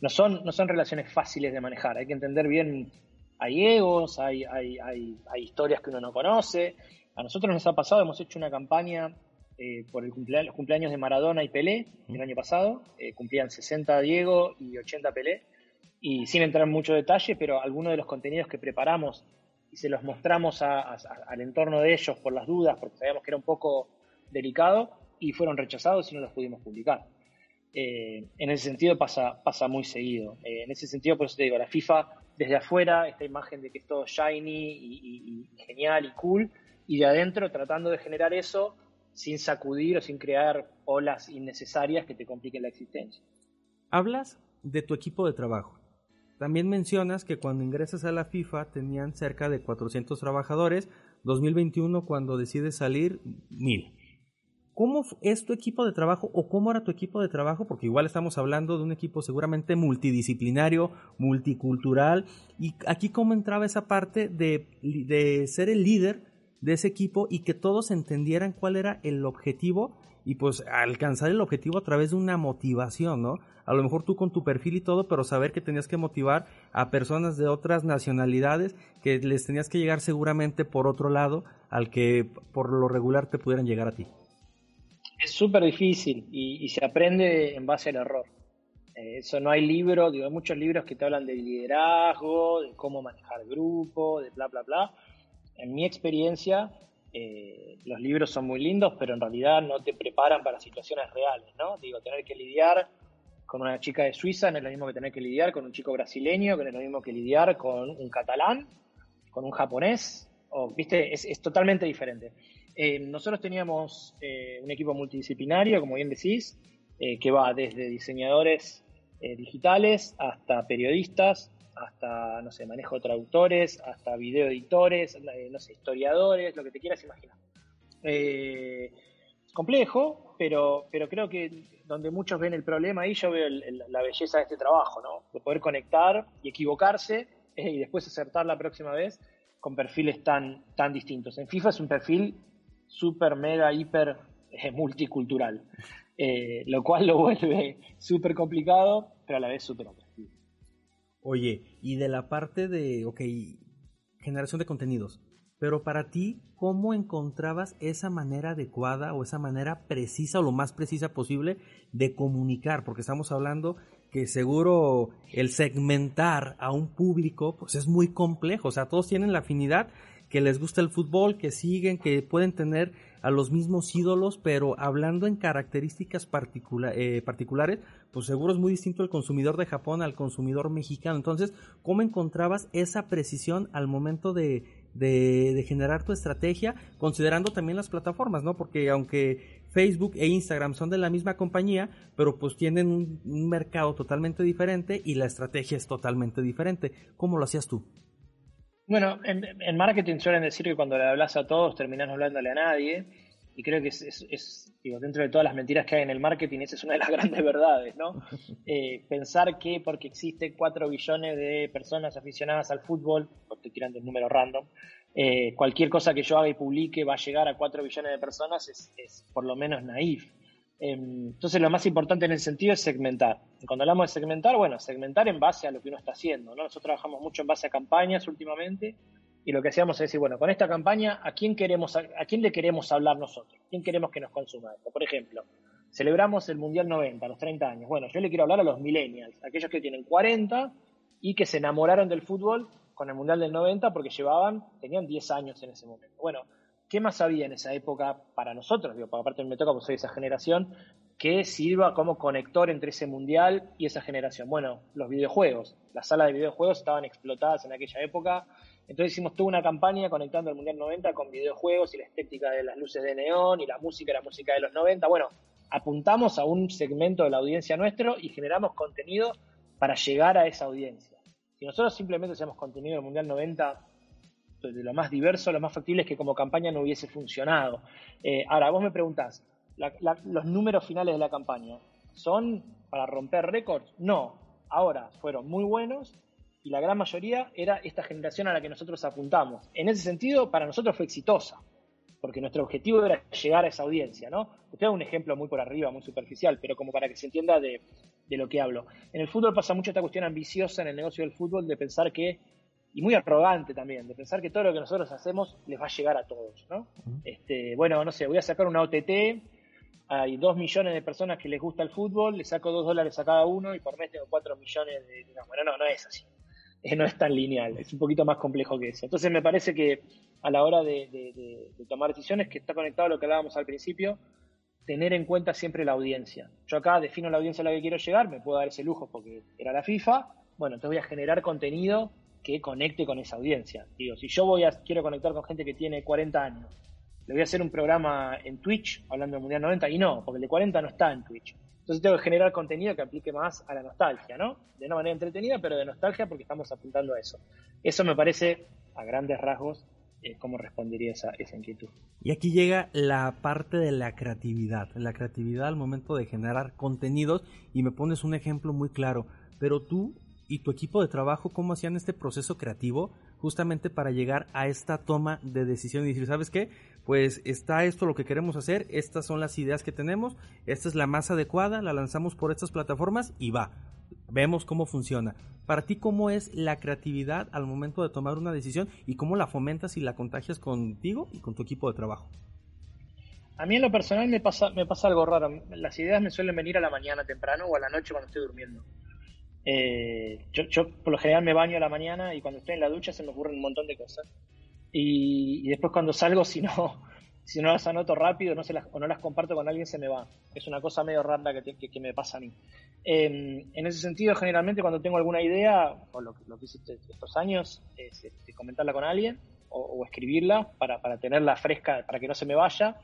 no, son, no son relaciones fáciles de manejar. Hay que entender bien, hay egos, hay, hay, hay, hay historias que uno no conoce. A nosotros nos ha pasado, hemos hecho una campaña eh, por el cumpleaños, los cumpleaños de Maradona y Pelé el año pasado. Eh, cumplían 60 Diego y 80 Pelé. Y sin entrar en mucho detalle, pero algunos de los contenidos que preparamos y se los mostramos al entorno de ellos por las dudas, porque sabíamos que era un poco delicado, y fueron rechazados y no los pudimos publicar. Eh, en ese sentido pasa, pasa muy seguido. Eh, en ese sentido, por eso te digo, la FIFA desde afuera, esta imagen de que es todo shiny y, genial y cool, y de adentro tratando de generar eso sin sacudir o sin crear olas innecesarias que te compliquen la existencia. Hablas de tu equipo de trabajo. También mencionas que cuando ingresas a la FIFA tenían cerca de 400 trabajadores, 2021 cuando decides salir, 1000. ¿Cómo es tu equipo de trabajo o cómo era tu equipo de trabajo? Porque igual estamos hablando de un equipo seguramente multidisciplinario, multicultural. Y aquí cómo entraba esa parte de, de ser el líder de ese equipo y que todos entendieran cuál era el objetivo y pues alcanzar el objetivo a través de una motivación, ¿no? A lo mejor tú con tu perfil y todo, pero saber que tenías que motivar a personas de otras nacionalidades que les tenías que llegar seguramente por otro lado al que por lo regular te pudieran llegar a ti. Es súper difícil y, se aprende en base al error. Eh, eso no hay libro, digo, hay muchos libros que te hablan de liderazgo, de cómo manejar grupo, de bla, bla, bla. En mi experiencia, eh, los libros son muy lindos, pero en realidad no te preparan para situaciones reales, ¿no? Digo, tener que lidiar con una chica de Suiza no es lo mismo que tener que lidiar con un chico brasileño, que no es lo mismo que lidiar con un catalán, con un japonés, viste, es, totalmente diferente. Eh, nosotros teníamos eh, un equipo multidisciplinario, como bien decís, que va desde diseñadores digitales hasta periodistas, hasta, no sé, manejo traductores, hasta video editores, eh, no sé, historiadores, lo que te quieras imaginar. Eh, complejo, pero, pero creo que donde muchos ven el problema ahí, yo veo la belleza de este trabajo, ¿no? De poder conectar y equivocarse eh, y después acertar la próxima vez con perfiles tan, tan distintos. En FIFA es un perfil súper, mega, hiper multicultural, lo cual lo vuelve súper complicado, pero a la vez súper Oye, y de la parte de, ok, generación de contenidos, pero para ti, ¿cómo encontrabas esa manera adecuada o esa manera precisa o lo más precisa posible de comunicar? Porque estamos hablando que seguro el segmentar a un público pues es muy complejo, o sea, todos tienen la afinidad que les gusta el fútbol, que siguen, que pueden tener a los mismos ídolos, pero hablando en características eh, particulares, pues seguro es muy distinto el consumidor de Japón al consumidor mexicano. Entonces, ¿cómo encontrabas esa precisión al momento de, generar tu estrategia, considerando también las plataformas, ¿no? Porque aunque Facebook e Instagram son de la misma compañía, pero pues tienen un, un mercado totalmente diferente y la estrategia es totalmente diferente. ¿Cómo lo hacías tú? Bueno, en, marketing suelen decir que cuando le hablas a todos terminas no hablándole a nadie. Y creo que es, digo, dentro de todas las mentiras que hay en el marketing, esa es una de las grandes verdades, ¿no? Eh, pensar que porque existe 4 billones de personas aficionadas al fútbol, porque tirando un número random, eh, cualquier cosa que yo haga y publique va a llegar a 4 billones de personas es, es por lo menos naif. Em, entonces lo más importante en el sentido es segmentar. Cuando hablamos de segmentar, bueno, segmentar en base a lo que uno está haciendo. Nosotros trabajamos mucho en base a campañas últimamente y lo que hacíamos es decir, bueno, con esta campaña, ¿a quién, queremos, a quién le queremos hablar nosotros? ¿Quién queremos que nos consuma esto? Por ejemplo, celebramos el Mundial 90, los 30 años. Bueno, yo le quiero hablar a los millennials, aquellos que tienen 40 y que se enamoraron del fútbol con el Mundial del 90 porque llevaban, tenían 10 años en ese momento. Bueno, ¿qué más había en esa época para nosotros? Digo, aparte me toca, porque soy esa generación, que sirva como conector entre ese mundial y esa generación. Bueno, los videojuegos. Las salas de videojuegos estaban explotadas en aquella época. Entonces hicimos toda una campaña conectando el Mundial 90 con videojuegos y la estética de las luces de neón y la música, la música de los 90. Bueno, apuntamos a un segmento de la audiencia nuestro y generamos contenido para llegar a esa audiencia. Si nosotros simplemente hacemos contenido del Mundial 90 de lo más diverso, lo más factible es que como campaña no hubiese funcionado. Eh, ahora, vos me preguntás, los números finales de la campaña, ¿son para romper récords? No. Ahora, fueron muy buenos y la gran mayoría era esta generación a la que nosotros apuntamos. En ese sentido, para nosotros fue exitosa, porque nuestro objetivo era llegar a esa audiencia, ¿no? Usted da un ejemplo muy por arriba, muy superficial, pero como para que se entienda de, de lo que hablo. En el fútbol pasa mucho esta cuestión ambiciosa en el negocio del fútbol de pensar que y muy arrogante también, de pensar que todo lo que nosotros hacemos les va a llegar a todos, ¿no? este, bueno, no sé, voy a sacar una OTT, hay dos millones de personas que les gusta el fútbol, le saco dos dólares a cada uno y por mes tengo cuatro millones de... bueno, no, no es así, no es tan lineal, es un poquito más complejo que eso. Entonces me parece que a la hora de, tomar decisiones, que está conectado a lo que hablábamos al principio, tener en cuenta siempre la audiencia. Yo acá defino la audiencia a la que quiero llegar, me puedo dar ese lujo porque era la FIFA, bueno, entonces voy a generar contenido que conecte con esa audiencia. Digo, si yo voy a, quiero conectar con gente que tiene 40 años, le voy a hacer un programa en Twitch hablando del Mundial 90 y no, porque el de 40 no está en Twitch. Entonces tengo que generar contenido que aplique más a la nostalgia, ¿no? De una manera entretenida, pero de nostalgia porque estamos apuntando a eso. Eso me parece, a grandes rasgos, eh, cómo respondería esa, esa inquietud. Y aquí llega la parte de la creatividad, la creatividad al momento de generar contenidos y me pones un ejemplo muy claro, pero tú y tu equipo de trabajo cómo hacían este proceso creativo justamente para llegar a esta toma de decisión y decir, ¿sabes qué? Pues está esto lo que queremos hacer, estas son las ideas que tenemos, esta es la más adecuada, la lanzamos por estas plataformas y va. Vemos cómo funciona. Para ti, ¿cómo es la creatividad al momento de tomar una decisión y cómo la fomentas y la contagias contigo y con tu equipo de trabajo? A mí en lo personal me pasa, me pasa algo raro. Las ideas me suelen venir a la mañana temprano o a la noche cuando estoy durmiendo. Eh, yo, por lo general me baño a la mañana y cuando estoy en la ducha se me ocurren un montón de cosas. Y, después cuando salgo, si no, si no las anoto rápido no se las, o no las comparto con alguien, se me va. Es una cosa medio rara que, que, me pasa a mí. en ese sentido, generalmente cuando tengo alguna idea, o lo, lo que hice estos años, es este, comentarla con alguien o, escribirla para, para tenerla fresca, para que no se me vaya.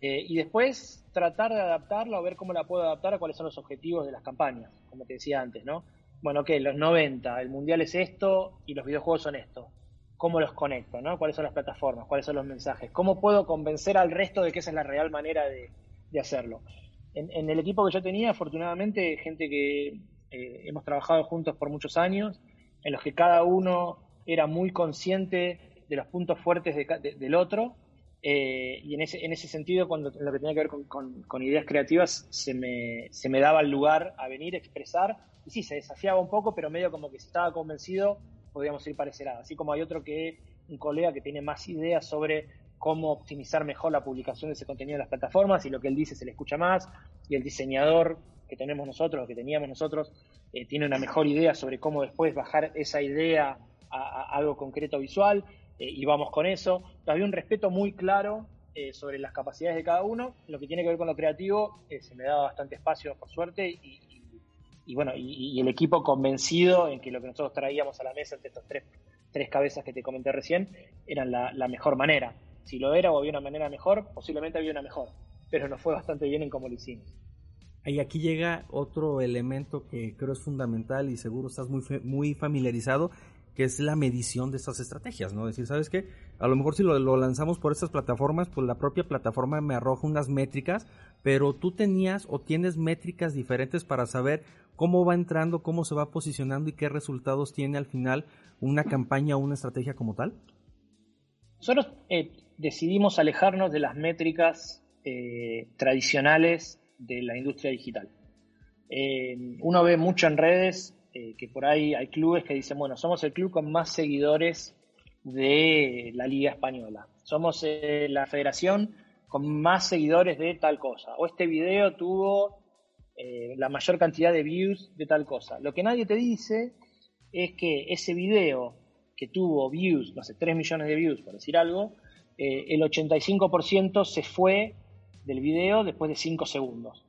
Eh, y después tratar de adaptarla o ver cómo la puedo adaptar a cuáles son los objetivos de las campañas, como te decía antes, ¿no? Bueno, ok, los 90, el mundial es esto y los videojuegos son esto. ¿Cómo los conecto, no? ¿Cuáles son las plataformas? ¿Cuáles son los mensajes? ¿Cómo puedo convencer al resto de que esa es la real manera de, hacerlo? En, el equipo que yo tenía, afortunadamente, gente que eh, hemos trabajado juntos por muchos años, en los que cada uno era muy consciente de los puntos fuertes del otro eh, y en ese, en ese sentido, cuando lo que tenía que ver con, ideas creativas, se me, se me, daba el lugar a venir, a expresar, y sí, se desafiaba un poco, pero medio como que si estaba convencido, podíamos ir para ese lado. Así como hay otro que, un colega que tiene más ideas sobre cómo optimizar mejor la publicación de ese contenido en las plataformas, y lo que él dice se le escucha más, y el diseñador que tenemos nosotros, que teníamos nosotros, eh, tiene una mejor idea sobre cómo después bajar esa idea a algo concreto visual, eh, y vamos con eso. Había un respeto muy claro eh, sobre las capacidades de cada uno. Lo que tiene que ver con lo creativo, eh, se me daba bastante espacio, por suerte, y, bueno, y, el equipo convencido en que lo que nosotros traíamos a la mesa entre estas tres, tres cabezas que te comenté recién, eran la, mejor manera. Si lo era o había una manera mejor, posiblemente había una mejor, pero nos fue bastante bien en cómo lo hicimos. Y aquí llega otro elemento que creo es fundamental y seguro estás muy, muy familiarizado, que es la medición de estas estrategias, ¿no? Decir, ¿sabes qué? A lo mejor si lo, lanzamos por estas plataformas, pues la propia plataforma me arroja unas métricas, pero tú tenías o tienes métricas diferentes para saber cómo va entrando, cómo se va posicionando y qué resultados tiene al final una campaña o una estrategia como tal. Nosotros eh, decidimos alejarnos de las métricas eh, tradicionales de la industria digital. Eh, uno ve mucho en redes eh, que por ahí hay clubes que dicen, bueno, somos el club con más seguidores de la Liga Española, somos eh, la federación con más seguidores de tal cosa, o este video tuvo eh, la mayor cantidad de views de tal cosa. Lo que nadie te dice es que ese video que tuvo views, no sé, 3 millones de views, por decir algo, el 85% se fue del video después de 5 segundos.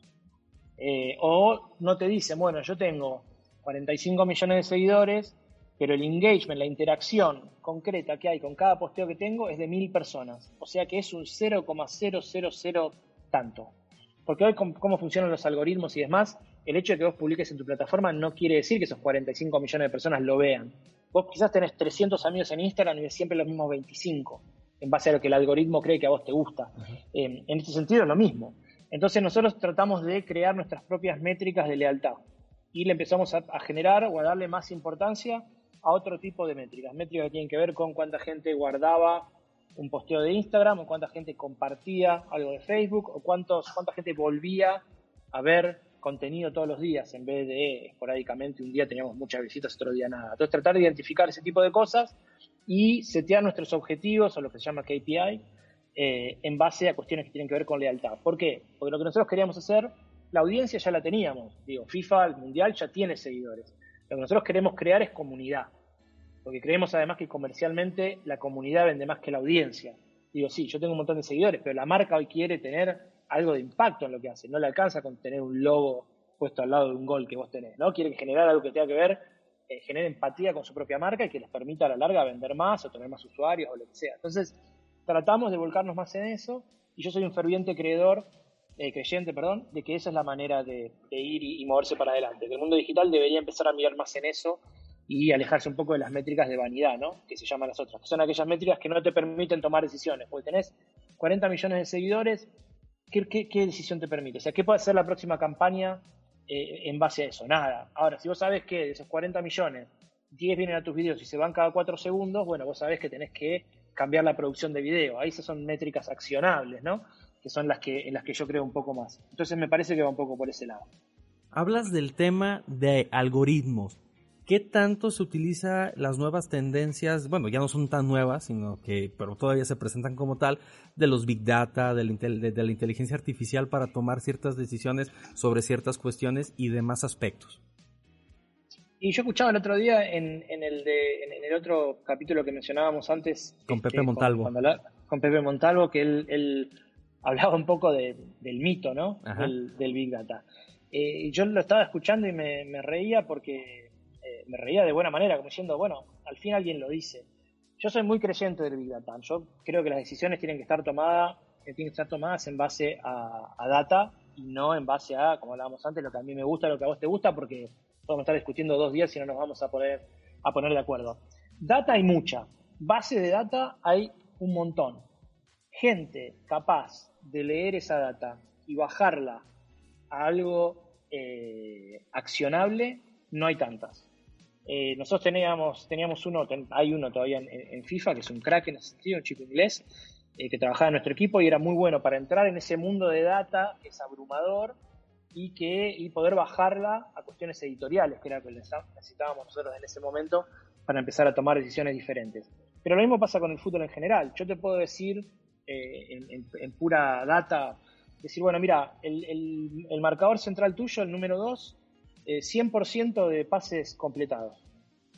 o no te dice, bueno, yo tengo 45 millones de seguidores, pero el engagement, la interacción concreta que hay con cada posteo que tengo es de mil personas. O sea que es un 0,000 tanto. Porque hoy, cómo funcionan los algoritmos y demás, el hecho de que vos publiques en tu plataforma no quiere decir que esos 45 millones de personas lo vean. Vos quizás tenés 300 amigos en Instagram y siempre los mismos 25, en base a lo que el algoritmo cree que a vos te gusta. Eh, en este sentido es lo mismo. Entonces nosotros tratamos de crear nuestras propias métricas de lealtad y le empezamos a, a generar o a darle más importancia a otro tipo de métricas. Métricas que tienen que ver con cuánta gente guardaba un posteo de Instagram, o cuánta gente compartía algo de Facebook, o cuántos, cuánta gente volvía a ver contenido todos los días, en vez de esporádicamente un día teníamos muchas visitas, otro día nada. Entonces tratar de identificar ese tipo de cosas y setear nuestros objetivos, o lo que se llama KPI, eh, en base a cuestiones que tienen que ver con lealtad. ¿Por qué? Porque lo que nosotros queríamos hacer, la audiencia ya la teníamos. Digo, FIFA, el Mundial ya tiene seguidores. Lo que nosotros queremos crear es comunidad porque creemos además que comercialmente la comunidad vende más que la audiencia. Digo, sí, yo tengo un montón de seguidores, pero la marca hoy quiere tener algo de impacto en lo que hace. No le alcanza con tener un logo puesto al lado de un gol que vos tenés, ¿no? Quiere generar algo que tenga que ver, eh, empatía con su propia marca y que les permita a la larga vender más o tener más usuarios o lo que sea. Entonces, tratamos de volcarnos más en eso y yo soy un ferviente creedor, eh, creyente, perdón, de que esa es la manera de, ir y, moverse para adelante. Que el mundo digital debería empezar a mirar más en eso y alejarse un poco de las métricas de vanidad, ¿no? Que se llaman las otras, que son aquellas métricas que no te permiten tomar decisiones. Porque tenés 40 millones de seguidores, ¿qué, decisión te permite? O sea, ¿qué puede ser la próxima campaña eh, en base a eso? Nada. Ahora, si vos sabes que de esos 40 millones, 10 vienen a tus videos y se van cada 4 segundos, bueno, vos sabés que tenés que cambiar la producción de video. Ahí esas son métricas accionables, ¿no? Que son las que, en las que yo creo un poco más. Entonces me parece que va un poco por ese lado. Hablas del tema de algoritmos. ¿Qué tanto se utiliza las nuevas tendencias? Bueno, ya no son tan nuevas, sino que, pero todavía se presentan como tal, de los big data, de la, inteligencia artificial para tomar ciertas decisiones sobre ciertas cuestiones y demás aspectos. Y yo escuchaba el otro día en, el, en, el otro capítulo que mencionábamos antes. Con este, Pepe Montalvo. Con, Pepe Montalvo, que él, hablaba un poco del mito, ¿no? Del, Big Data. Eh, yo lo estaba escuchando y me reía porque me reía de buena manera, como diciendo, bueno, al fin alguien lo dice. Yo soy muy creyente del Big Data. Yo creo que las decisiones tienen que estar tomadas, que tienen que estar tomadas en base a, data y no en base a, como hablábamos antes, lo que a mí me gusta, lo que a vos te gusta, porque podemos estar discutiendo dos días y no nos vamos a poner, a poner de acuerdo. Data hay mucha. Base de data hay un montón. Gente capaz de leer esa data y bajarla a algo eh, accionable, no hay tantas. Eh, nosotros teníamos, teníamos uno, hay uno todavía en, FIFA, que es un crack en ese sentido, un chico inglés, eh, que trabajaba en nuestro equipo y era muy bueno para entrar en ese mundo de data que es abrumador y, que, y poder bajarla a cuestiones editoriales, que era lo que necesitábamos nosotros en ese momento para empezar a tomar decisiones diferentes. Pero lo mismo pasa con el fútbol en general. Yo te puedo decir eh, en, pura data, decir, bueno, mira, el, el marcador central tuyo, el número 2, 100% eh, de pases completados,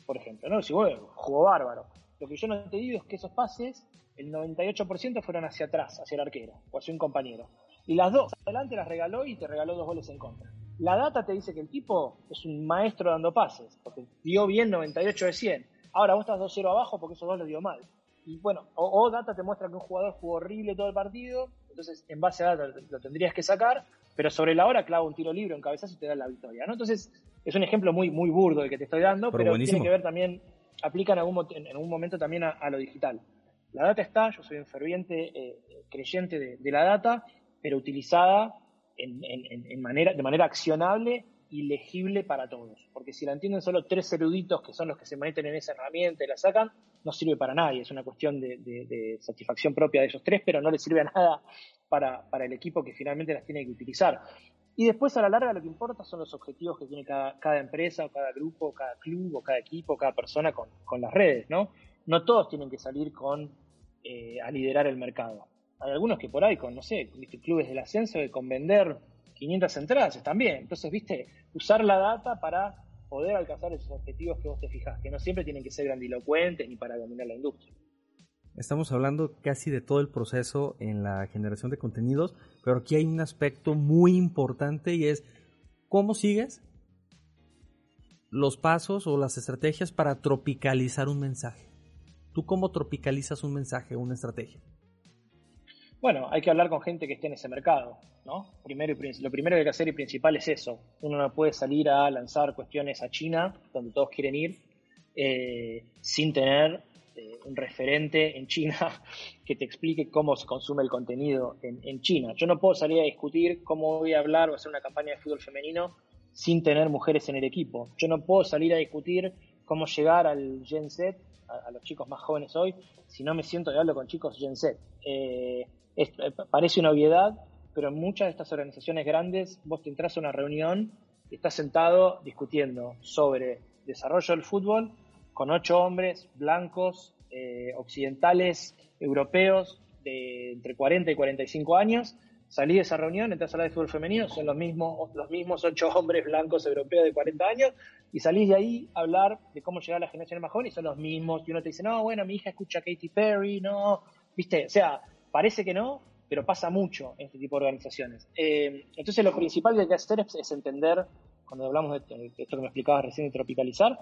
por ejemplo. ¿no? Si bueno, jugó bárbaro. Lo que yo no te digo es que esos pases, el 98% fueron hacia atrás, hacia el arquero o hacia un compañero. Y las dos adelante las regaló y te regaló dos goles en contra. La data te dice que el tipo es un maestro dando pases, porque dio bien 98 de 100. Ahora vos estás 2-0 abajo porque esos dos los dio mal. Y bueno, o, data te muestra que un jugador jugó horrible todo el partido, entonces en base a data lo tendrías que sacar, pero sobre la hora clava un tiro libre en cabezazo y te da la victoria, ¿no? Entonces, es un ejemplo muy, muy burdo el que te estoy dando, pero, tiene que ver también, aplica en algún, en algún momento también a, lo digital. La data está, yo soy un ferviente eh, creyente de, la data, pero utilizada en, manera, de manera accionable y legible para todos. Porque si la entienden solo tres eruditos que son los que se meten en esa herramienta y la sacan, no sirve para nadie. Es una cuestión de, satisfacción propia de esos tres, pero no le sirve a nada para, el equipo que finalmente las tiene que utilizar. Y después a la larga lo que importa son los objetivos que tiene cada, empresa, o cada grupo, cada club, o cada equipo, cada persona con, con las redes, ¿no? No todos tienen que salir con eh, a liderar el mercado. Hay algunos que por ahí con, no sé, clubes del ascenso que con vender 500 entradas bien. Entonces, viste, usar la data para poder alcanzar esos objetivos que vos te fijas, que no siempre tienen que ser grandilocuentes ni para dominar la industria. Estamos hablando casi de todo el proceso en la generación de contenidos, pero aquí hay un aspecto muy importante y es cómo sigues los pasos o las estrategias para tropicalizar un mensaje. ¿Tú cómo tropicalizas un mensaje o una estrategia? Bueno, hay que hablar con gente que esté en ese mercado, ¿no? Primero lo primero que hay que hacer y principal es eso. Uno no puede salir a lanzar cuestiones a China, donde todos quieren ir, eh, sin tener eh, un referente en China que te explique cómo se consume el contenido en, en, China. Yo no puedo salir a discutir cómo voy a hablar o hacer una campaña de fútbol femenino sin tener mujeres en el equipo. Yo no puedo salir a discutir cómo llegar al Gen Z, a, los chicos más jóvenes hoy, si no me siento y hablo con chicos Gen Z. Eh, eh, parece una obviedad, pero en muchas de estas organizaciones grandes vos te entras a una reunión y estás sentado discutiendo sobre desarrollo del fútbol con ocho hombres blancos, eh, occidentales, europeos, de entre 40 y 45 años, salí de esa reunión, entras a la de fútbol femenino, son los mismos, los mismos ocho hombres blancos europeos de 40 años, y salís de ahí a hablar de cómo llegar a la generación más joven y son los mismos, y uno te dice, no, bueno, mi hija escucha a Katy Perry, no, viste, o sea, parece que no, pero pasa mucho en este tipo de organizaciones. Eh, entonces lo principal que hay que hacer es, entender, cuando hablamos de, esto que me explicabas recién de tropicalizar,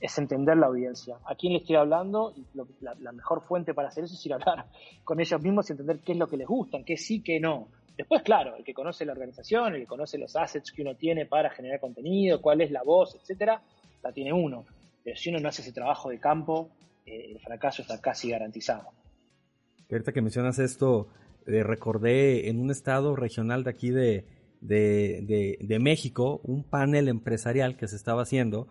es entender la audiencia, a quién le estoy hablando, y la, la, mejor fuente para hacer eso es ir a hablar con ellos mismos y entender qué es lo que les gustan, qué sí, qué no. Después, claro, el que conoce la organización, el que conoce los assets que uno tiene para generar contenido, cuál es la voz, etcétera, la tiene uno. Pero si uno no hace ese trabajo de campo, eh, el fracaso está casi garantizado. Ahorita que mencionas esto, eh, recordé en un estado regional de aquí de, de, de, México un panel empresarial que se estaba haciendo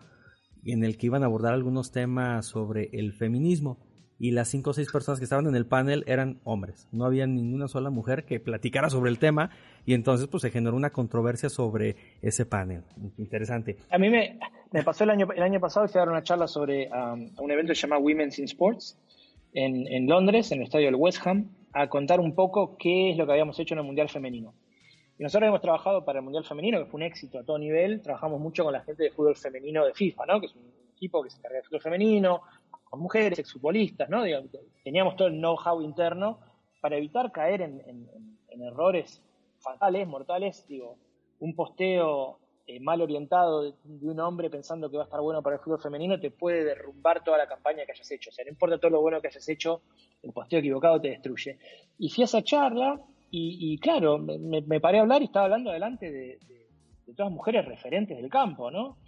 en el que iban a abordar algunos temas sobre el feminismo y las cinco o seis personas que estaban en el panel eran hombres. No había ninguna sola mujer que platicara sobre el tema y entonces pues se generó una controversia sobre ese panel. Interesante. A mí me, pasó el año, el año pasado que dar una charla sobre um, un evento que se llama Women's in Sports en, en Londres, en el estadio del West Ham, a contar un poco qué es lo que habíamos hecho en el Mundial Femenino. Y nosotros hemos trabajado para el Mundial Femenino, que fue un éxito a todo nivel. Trabajamos mucho con la gente de fútbol femenino de FIFA, ¿no? que es un equipo que se encarga de fútbol femenino, con mujeres, exfutbolistas, ¿no? teníamos todo el know-how interno para evitar caer en, errores fatales, mortales, digo, un posteo eh, mal orientado de, un hombre pensando que va a estar bueno para el fútbol femenino te puede derrumbar toda la campaña que hayas hecho. O sea, no importa todo lo bueno que hayas hecho, el posteo equivocado te destruye. Y fui a esa charla y, claro, me, paré a hablar y estaba hablando delante de, de todas mujeres referentes del campo, ¿no?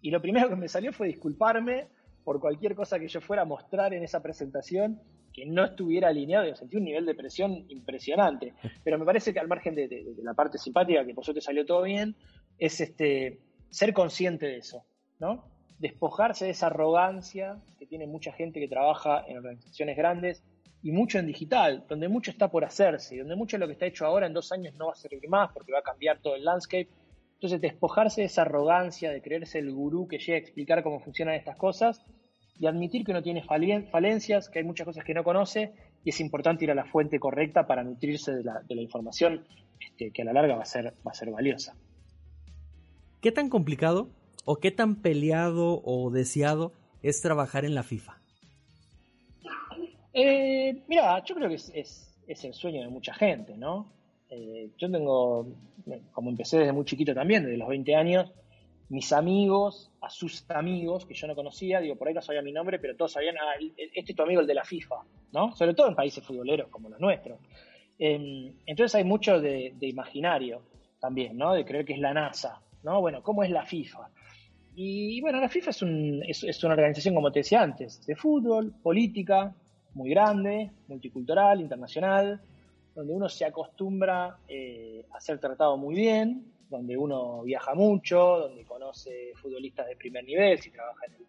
Y lo primero que me salió fue disculparme por cualquier cosa que yo fuera a mostrar en esa presentación que no estuviera alineado, yo sentí un nivel de presión impresionante. Pero me parece que al margen de, la parte simpática, que por suerte salió todo bien, es este ser consciente de eso, ¿no? Despojarse de esa arrogancia que tiene mucha gente que trabaja en organizaciones grandes y mucho en digital, donde mucho está por hacerse, donde mucho de lo que está hecho ahora en dos años no va a servir más porque va a cambiar todo el landscape entonces, despojarse de esa arrogancia, de creerse el gurú que llega a explicar cómo funcionan estas cosas y admitir que uno tiene falencias, que hay muchas cosas que no conoce y es importante ir a la fuente correcta para nutrirse de la, información este, que a la larga va a, ser, va a ser valiosa. ¿Qué tan complicado o qué tan peleado o deseado es trabajar en la FIFA? Eh, mira, yo creo que es, es el sueño de mucha gente, ¿no? Eh, yo tengo, como empecé desde muy chiquito también, desde los 20 años, mis amigos, a sus amigos que yo no conocía, digo, por ahí no sabía mi nombre, pero todos sabían, ah, este es tu amigo el de la FIFA, ¿no? Sobre todo en países futboleros como los nuestros. Em, entonces hay mucho de, imaginario también, ¿no? De creer que es la NASA, ¿no? Bueno, ¿cómo es la FIFA? Y, bueno, la FIFA es, es, una organización, como te decía antes, de fútbol, política, muy grande, multicultural, internacional, donde uno se acostumbra eh, a ser tratado muy bien, donde uno viaja mucho, donde conoce futbolistas de primer nivel, si trabaja en el,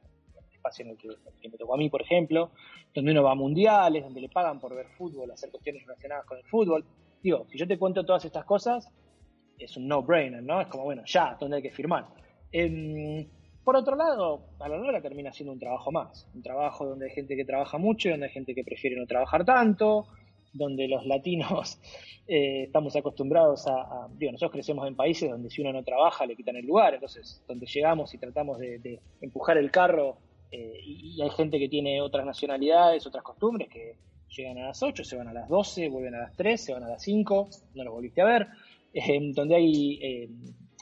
espacio en el, que, me tocó a mí, por ejemplo, donde uno va a mundiales, donde le pagan por ver fútbol, hacer cuestiones relacionadas con el fútbol. Digo, si yo te cuento todas estas cosas, es un no-brainer, ¿no? Es como, bueno, ya, ¿dónde hay que firmar? Em, por otro lado, a la larga termina siendo un trabajo más, un trabajo donde hay gente que trabaja mucho y donde hay gente que prefiere no trabajar tanto, donde los latinos eh, estamos acostumbrados a, digo, nosotros crecemos en países donde si uno no trabaja le quitan el lugar, entonces donde llegamos y tratamos de, empujar el carro eh, y, hay gente que tiene otras nacionalidades, otras costumbres, que llegan a las 8, se van a las 12, vuelven a las 3, se van a las 5, no los volviste a ver, eh, donde hay,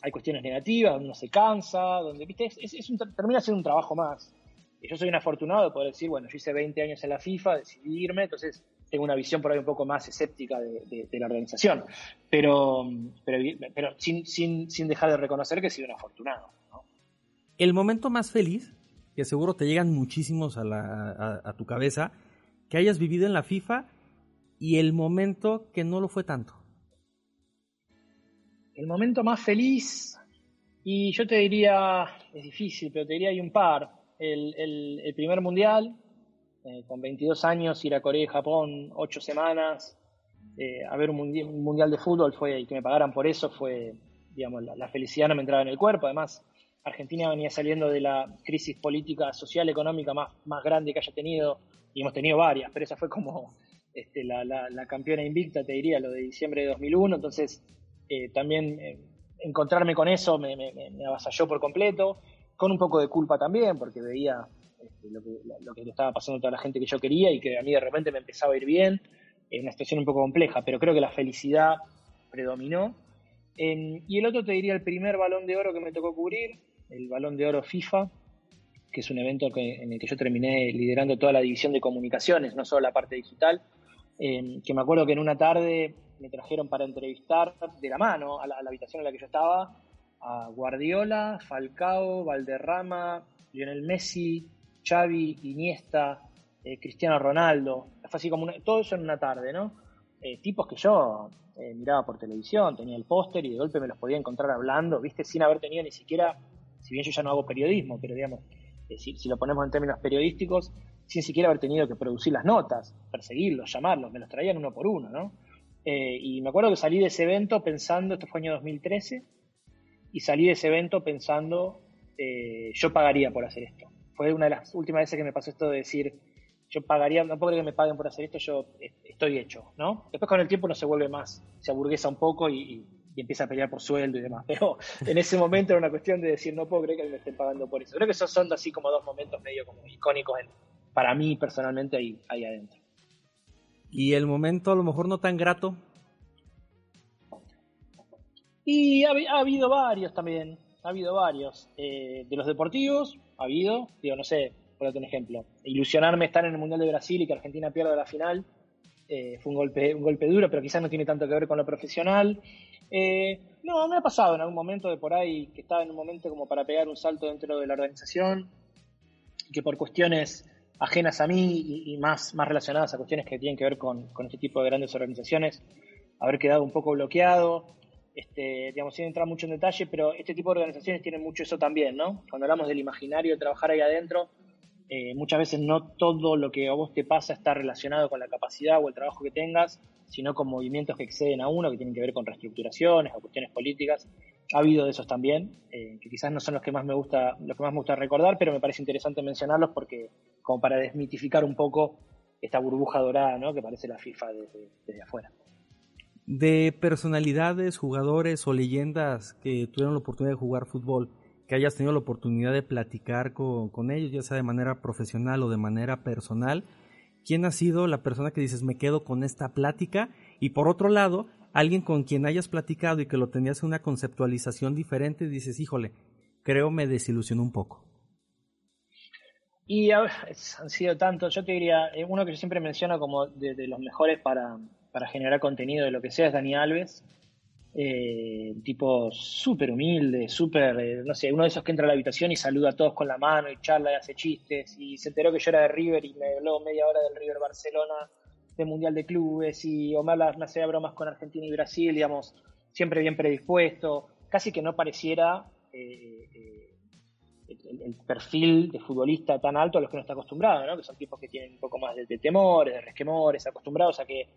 hay cuestiones negativas, donde uno se cansa, donde, viste, es, termina siendo un trabajo más. yo soy un afortunado de poder decir, bueno, yo hice 20 años en la FIFA, decidí irme, entonces tengo una visión por ahí un poco más escéptica de, la organización, pero, pero, sin, sin, sin, dejar de reconocer que he sido un afortunado. El momento más feliz, que seguro te llegan muchísimos a, la, a tu cabeza, que hayas vivido en la FIFA y el momento que no lo fue tanto. El momento más feliz, y yo te diría, es difícil, pero te diría hay un par. El, el, primer mundial, eh, con 22 años, ir a Corea y Japón, 8 semanas, eh, a ver un mundial, de fútbol fue, y que me pagaran por eso fue, digamos, la, felicidad no me entraba en el cuerpo. Además, Argentina venía saliendo de la crisis política, social, económica más, grande que haya tenido, y hemos tenido varias, pero esa fue como este, la, campeona invicta, te diría, lo de diciembre de 2001. Entonces, eh, también encontrarme con eso me, me, avasalló por completo, con un poco de culpa también, porque veía este, lo, que, lo, que, le estaba pasando a toda la gente que yo quería y que a mí de repente me empezaba a ir bien, en una situación un poco compleja, pero creo que la felicidad predominó. y el otro te diría el primer balón de oro que me tocó cubrir, el balón de oro FIFA, que es un evento en el que yo terminé liderando toda la división de comunicaciones, no solo la parte digital, que me acuerdo que en una tarde me trajeron para entrevistar de la mano a la, habitación en la que yo estaba a Guardiola, Falcao, Valderrama, Lionel Messi, Xavi, Iniesta, eh, Cristiano Ronaldo. Fue así como todo eso en una tarde, ¿no? Eh, tipos que yo eh, miraba por televisión, tenía el póster y de golpe me los podía encontrar hablando, ¿viste? Sin haber tenido ni siquiera, si bien yo ya no hago periodismo, pero digamos, si, si lo ponemos en términos periodísticos, sin siquiera haber tenido que producir las notas, perseguirlos, llamarlos, me los traían uno por uno, ¿no? Y me acuerdo que salí de ese evento pensando, esto fue año 2013, y salí de ese evento pensando, yo pagaría por hacer esto. Fue una de las últimas veces que me pasó esto de decir, yo pagaría, no puedo creer que me paguen por hacer esto, yo estoy hecho, ¿no? Después con el tiempo uno se vuelve más, se aburguesa un poco y, empieza a pelear por sueldo y demás. Pero en ese momento era una cuestión de decir, no puedo creer que me estén pagando por eso. Creo que esos son así como dos momentos medio como icónicos para mí personalmente ahí, ahí adentro. ¿Y el momento a lo mejor no tan grato? Y ha, habido varios también, ha habido varios. Eh, de los deportivos, ha habido, digo, no sé, por un ejemplo, ilusionarme estar en el Mundial de Brasil y que Argentina pierda la final, eh, fue un golpe, un golpe duro, pero quizás no tiene tanto que ver con lo profesional. Eh, no, me ha pasado en algún momento de por ahí que estaba en un momento como para pegar un salto dentro de la organización, que por cuestiones ajenas a mí y, más, más relacionadas a cuestiones que tienen que ver con, este tipo de grandes organizaciones, haber quedado un poco bloqueado, este, digamos, sin entrar mucho en detalle, pero este tipo de organizaciones tienen mucho eso también, ¿no? Cuando hablamos del imaginario, de trabajar ahí adentro, eh, muchas veces no todo lo que a vos te pasa está relacionado con la capacidad o el trabajo que tengas, sino con movimientos que exceden a uno, que tienen que ver con reestructuraciones o cuestiones políticas. Ha habido de esos también, eh, que quizás no son los que más me gusta, los que más me gusta recordar, pero me parece interesante mencionarlos porque, como para desmitificar un poco esta burbuja dorada, ¿no? que parece la FIFA desde, afuera. De personalidades, jugadores o leyendas que tuvieron la oportunidad de jugar fútbol, que hayas tenido la oportunidad de platicar con, con ellos, ya sea de manera profesional o de manera personal, ¿quién ha sido la persona que dices me quedo con esta plática? Y por otro lado, alguien con quien hayas platicado y que lo tenías en una conceptualización diferente, dices, híjole, creo me desilusionó un poco. Y han sido tantos, yo te diría, eh, uno que yo siempre menciono como de, los mejores para, para, generar contenido de lo que sea es Dani Alves, eh, tipo súper humilde, súper, eh, no sé, uno de esos que entra a la habitación y saluda a todos con la mano y charla y hace chistes. Y se enteró que yo era de River y me habló media hora del River Barcelona de Mundial de Clubes. Y Omar las me hacía bromas con Argentina y Brasil, digamos, siempre bien predispuesto, casi que no pareciera eh, eh, el, perfil de futbolista tan alto a los que no está acostumbrado, ¿no? que son tipos que tienen un poco más de, temores, de resquemores, acostumbrados a que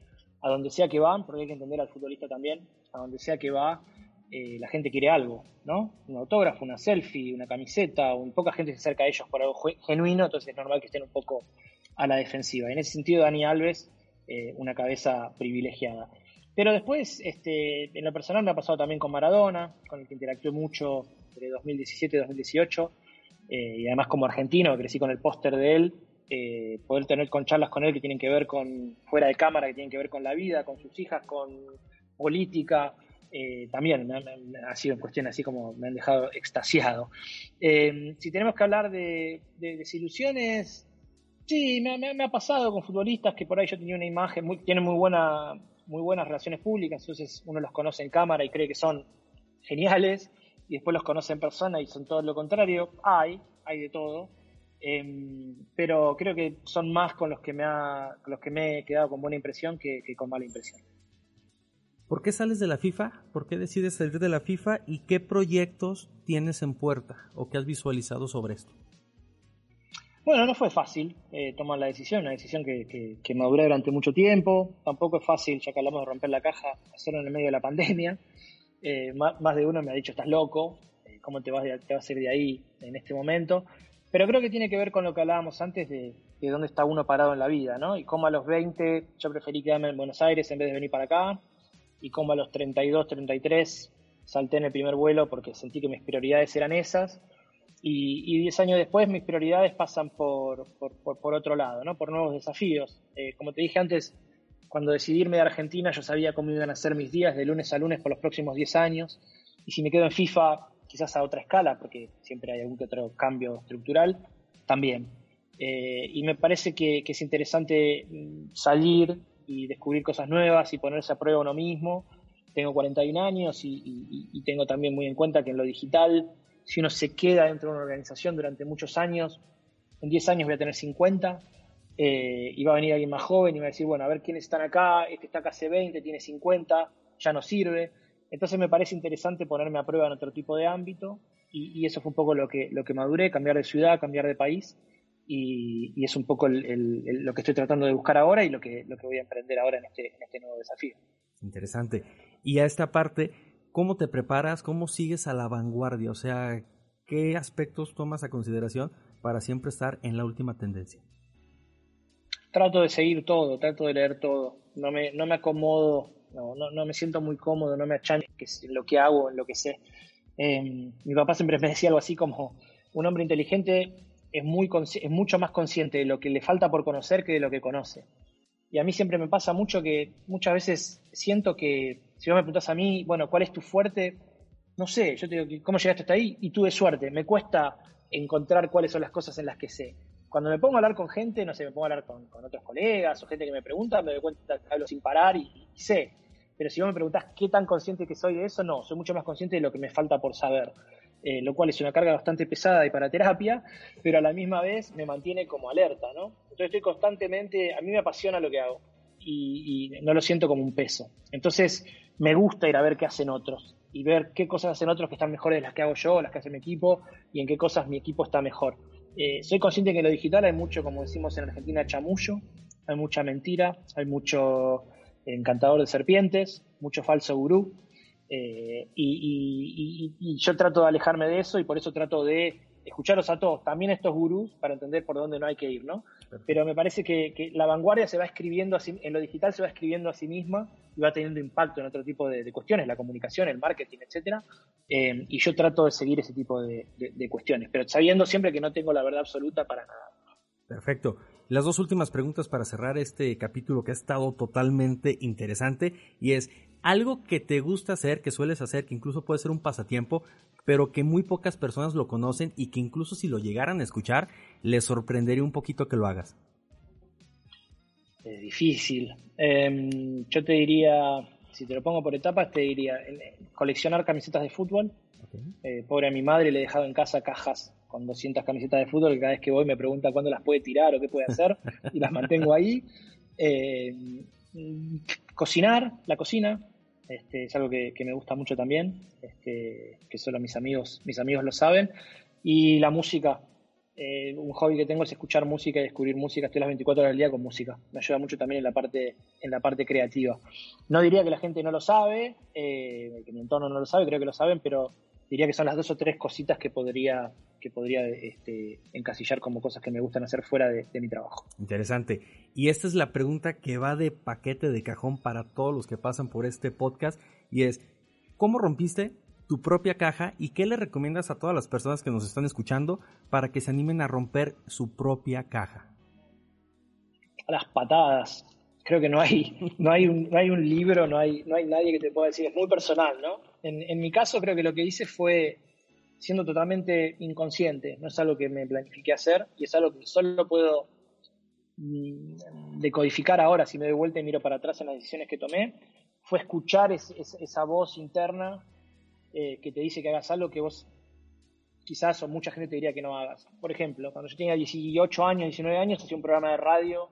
a donde sea que van, porque hay que entender al futbolista también, a donde sea que va, eh, la gente quiere algo, ¿no? Un autógrafo, una selfie, una camiseta, un, poca gente se acerca a ellos por algo genuino, entonces es normal que estén un poco a la defensiva. En ese sentido, Dani Alves eh, una cabeza privilegiada. Pero después, este, en lo personal me ha pasado también con Maradona, con el que interactué mucho entre 2017 y 2018, eh, y además como argentino, crecí con el póster de él, eh, poder tener con charlas con él que tienen que ver con fuera de cámara, que tienen que ver con la vida, con sus hijas, con política, también ha sido cuestión así como me han dejado extasiado. si tenemos que hablar de, de desilusiones, Sí, me, ha pasado con futbolistas que por ahí yo tenía una imagen, muy, tienen muy, buena, muy buenas relaciones públicas, entonces uno los conoce en cámara y cree que son geniales, y después los conoce en persona y son todo lo contrario. Hay, hay de todo. Em, pero creo que son más con los que me ha, los que me he quedado con buena impresión que, que, con mala impresión. ¿Por qué sales de la FIFA? ¿Por qué decides salir de la FIFA? ¿Y qué proyectos tienes en puerta o qué has visualizado sobre esto? Bueno, no fue fácil eh, tomar la decisión, una decisión que, que, maduré durante mucho tiempo. Tampoco es fácil, ya que hablamos de romper la caja, hacerlo en el medio de la pandemia. Eh, más, de uno me ha dicho, estás loco, eh, ¿cómo te vas, te vas a ir de ahí en este momento? Pero creo que tiene que ver con lo que hablábamos antes de, de dónde está uno parado en la vida, ¿no? Y cómo a los 20 yo preferí quedarme en Buenos Aires en vez de venir para acá, y cómo a los 32, 33 salté en el primer vuelo porque sentí que mis prioridades eran esas y, diez años después mis prioridades pasan por, por, otro lado, ¿no? por nuevos desafíos. Eh, como te dije antes, cuando decidí irme de Argentina yo sabía cómo iban a ser mis días de lunes a lunes por los próximos 10 años. Y si me quedo en FIFA, quizás a otra escala, porque siempre hay algún que otro cambio estructural, también. Eh, y me parece que, es interesante mm, salir y descubrir cosas nuevas y ponerse a prueba uno mismo. Tengo 41 años y, tengo también muy en cuenta que en lo digital si uno se queda dentro de una organización durante muchos años, en 10 años voy a tener 50, eh, y va a venir alguien más joven y va a decir, bueno, a ver quiénes están acá, este está acá hace 20, tiene 50, ya no sirve. Entonces me parece interesante ponerme a prueba en otro tipo de ámbito y, eso fue un poco lo que, lo que maduré, cambiar de ciudad, cambiar de país y, es un poco lo que estoy tratando de buscar ahora y lo que, lo que voy a emprender ahora en este, en este nuevo desafío. Interesante. Y a esta parte, ¿Cómo te preparas? ¿Cómo sigues a la vanguardia? O sea, ¿qué aspectos tomas a consideración para siempre estar en la última tendencia? Trato de seguir todo, trato de leer todo. No me, no me acomodo, no, no, me siento muy cómodo, no me achancho en lo que hago, en lo que sé. Em, mi papá siempre me decía algo así como, un hombre inteligente es, muy, es mucho más consciente de lo que le falta por conocer que de lo que conoce. Y a mí siempre me pasa mucho que muchas veces siento que si vos me preguntás a mí, bueno, ¿cuál es tu fuerte? No sé, yo te digo, ¿cómo llegaste hasta ahí? Y tuve suerte, me cuesta encontrar cuáles son las cosas en las que sé. Cuando me pongo a hablar con gente, no sé, me pongo a hablar con, otros colegas o gente que me pregunta, me doy cuenta que hablo sin parar y, sé. Pero si vos me preguntás qué tan consciente que soy de eso, no, soy mucho más consciente de lo que me falta por saber. Eh, lo cual es una carga bastante pesada y para terapia, pero a la misma vez me mantiene como alerta, ¿no? Entonces estoy constantemente, a mí me apasiona lo que hago y, no lo siento como un peso. Entonces, me gusta ir a ver qué hacen otros y ver qué cosas hacen otros que están mejores de las que hago yo, las que hace mi equipo y en qué cosas mi equipo está mejor. Eh, soy consciente que en lo digital hay mucho, como decimos en Argentina, chamullo, hay mucha mentira, hay mucho encantador de serpientes, mucho falso gurú. Eh, y, yo trato de alejarme de eso y por eso trato de escucharlos a todos, también estos gurús, para entender por dónde no hay que ir, ¿no? Pero me parece que, la vanguardia se va escribiendo, así, en lo digital se va escribiendo a sí misma y va teniendo impacto en otro tipo de, cuestiones, la comunicación, el marketing, etcétera. Eh, y yo trato de seguir ese tipo de, cuestiones, pero sabiendo siempre que no tengo la verdad absoluta para nada. Perfecto. Las dos últimas preguntas para cerrar este capítulo que ha estado totalmente interesante y es algo que te gusta hacer, que sueles hacer, que incluso puede ser un pasatiempo, pero que muy pocas personas lo conocen y que incluso si lo llegaran a escuchar, les sorprendería un poquito que lo hagas. Es difícil. Em, yo te diría, si te lo pongo por etapas, te diría coleccionar camisetas de fútbol. Eh, pobre a mi madre le he dejado en casa cajas con 200 camisetas de fútbol que cada vez que voy me pregunta cuándo las puede tirar o qué puede hacer y las mantengo ahí. Em, cocinar, la cocina, este, es algo que, me gusta mucho también, este, que solo mis amigos, mis amigos lo saben. Y la música, eh, un hobby que tengo es escuchar música y descubrir música. Estoy las 24 horas del día con música. Me ayuda mucho también en la parte, en la parte creativa. No diría que la gente no lo sabe, eh, que mi entorno no lo sabe, creo que lo saben, pero diría que son las dos o tres cositas que podría, que podría este, encasillar como cosas que me gustan hacer fuera de, mi trabajo. Interesante. Y esta es la pregunta que va de paquete de cajón para todos los que pasan por este podcast y es, ¿cómo rompiste tu propia caja y qué le recomiendas a todas las personas que nos están escuchando para que se animen a romper su propia caja? A las patadas. Creo que no hay, no hay, un, no hay un libro, no hay, no hay nadie que te pueda decir, es muy personal, ¿no? En, mi caso creo que lo que hice fue siendo totalmente inconsciente, no es algo que me planifiqué hacer y es algo que solo puedo de codificar ahora, si me doy vuelta y miro para atrás en las decisiones que tomé, fue escuchar esa voz interna eh, que te dice que hagas algo que vos quizás o mucha gente te diría que no hagas. Por ejemplo, cuando yo tenía 18 años, 19 años, hacía un programa de radio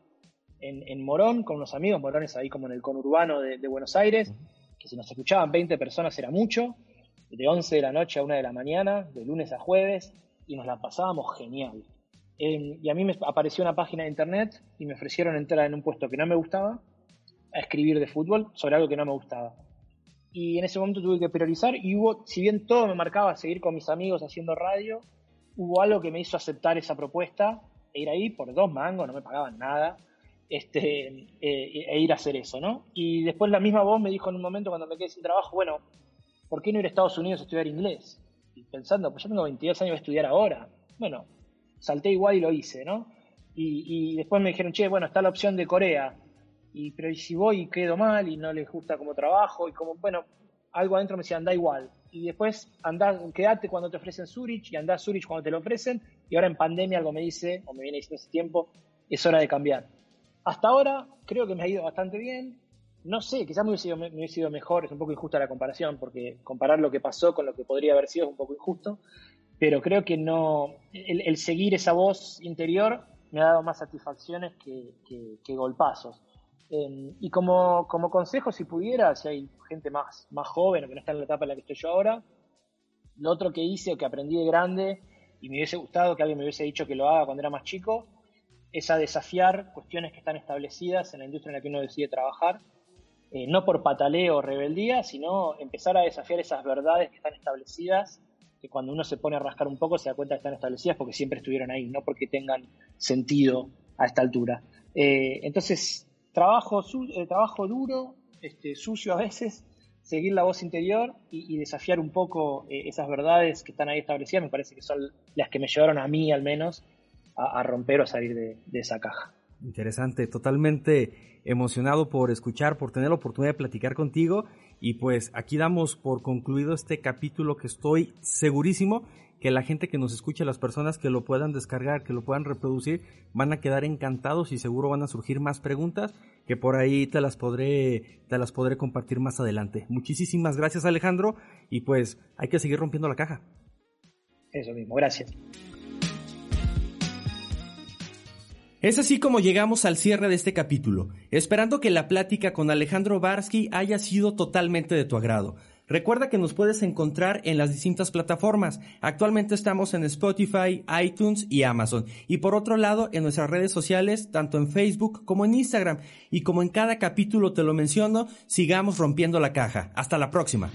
en, Morón con unos amigos, Morón es ahí como en el conurbano de Buenos Aires, que si nos escuchaban 20 personas era mucho, de 11 de la noche a 1 de la mañana, de lunes a jueves, y nos la pasábamos genial. y a mí me apareció una página de internet y me ofrecieron entrar en un puesto que no me gustaba, a escribir de fútbol sobre algo que no me gustaba. Y en ese momento tuve que priorizar y hubo, si bien todo me marcaba seguir con mis amigos haciendo radio, hubo algo que me hizo aceptar esa propuesta e ir ahí por dos mangos, no me pagaban nada, este, eh, e ir a hacer eso, ¿no? Y después la misma voz me dijo en un momento cuando me quedé sin trabajo, bueno, ¿por qué no ir a Estados Unidos a estudiar inglés? Y pensando, pues yo tengo 22 años, a estudiar ahora. Bueno, salté igual y lo hice, ¿no? Y, después me dijeron, che, bueno, está la opción de Corea. Y, pero ¿y si voy y quedo mal y no les gusta como trabajo? Y como, bueno, algo adentro me decía, anda igual. Y después, anda, quédate cuando te ofrecen Zurich y anda a Zurich cuando te lo ofrecen. Y ahora en pandemia algo me dice, o me viene diciendo ese tiempo, es hora de cambiar. Hasta ahora creo que me ha ido bastante bien. No sé, quizás me hubiese, sido, me hubiese sido mejor, es un poco injusta la comparación, porque comparar lo que pasó con lo que podría haber sido es un poco injusto, pero creo que no, el, seguir esa voz interior me ha dado más satisfacciones que, golpazos. Em, y como, como consejo, si pudiera, si hay gente más, más joven o que no está en la etapa en la que estoy yo ahora, lo otro que hice o que aprendí de grande y me hubiese gustado que alguien me hubiese dicho que lo haga cuando era más chico, es a desafiar cuestiones que están establecidas en la industria en la que uno decide trabajar eh, no por pataleo o rebeldía, sino empezar a desafiar esas verdades que están establecidas, que cuando uno se pone a rascar un poco se da cuenta que están establecidas porque siempre estuvieron ahí, no porque tengan sentido a esta altura. Eh, entonces, trabajo, eh, trabajo duro, este, sucio a veces, seguir la voz interior y, desafiar un poco esas verdades que están ahí establecidas, me parece que son las que me llevaron a mí al menos a, romper o salir de esa caja. Interesante, totalmente emocionado por escuchar, por tener la oportunidad de platicar contigo y pues aquí damos por concluido este capítulo que estoy segurísimo que la gente que nos escucha, las personas que lo puedan descargar, que lo puedan reproducir, van a quedar encantados y seguro van a surgir más preguntas que por ahí te las podré, te las podré compartir más adelante. Muchísimas gracias Alejandro y pues hay que seguir rompiendo la caja. Eso mismo, gracias. Es así como llegamos al cierre de este capítulo, esperando que la plática con Alejandro Barsky haya sido totalmente de tu agrado. Recuerda que nos puedes encontrar en las distintas plataformas. Actualmente estamos en Spotify, iTunes y Amazon. Y por otro lado, en nuestras redes sociales, tanto en Facebook como en Instagram. Y como en cada capítulo te lo menciono, sigamos rompiendo la caja. Hasta la próxima.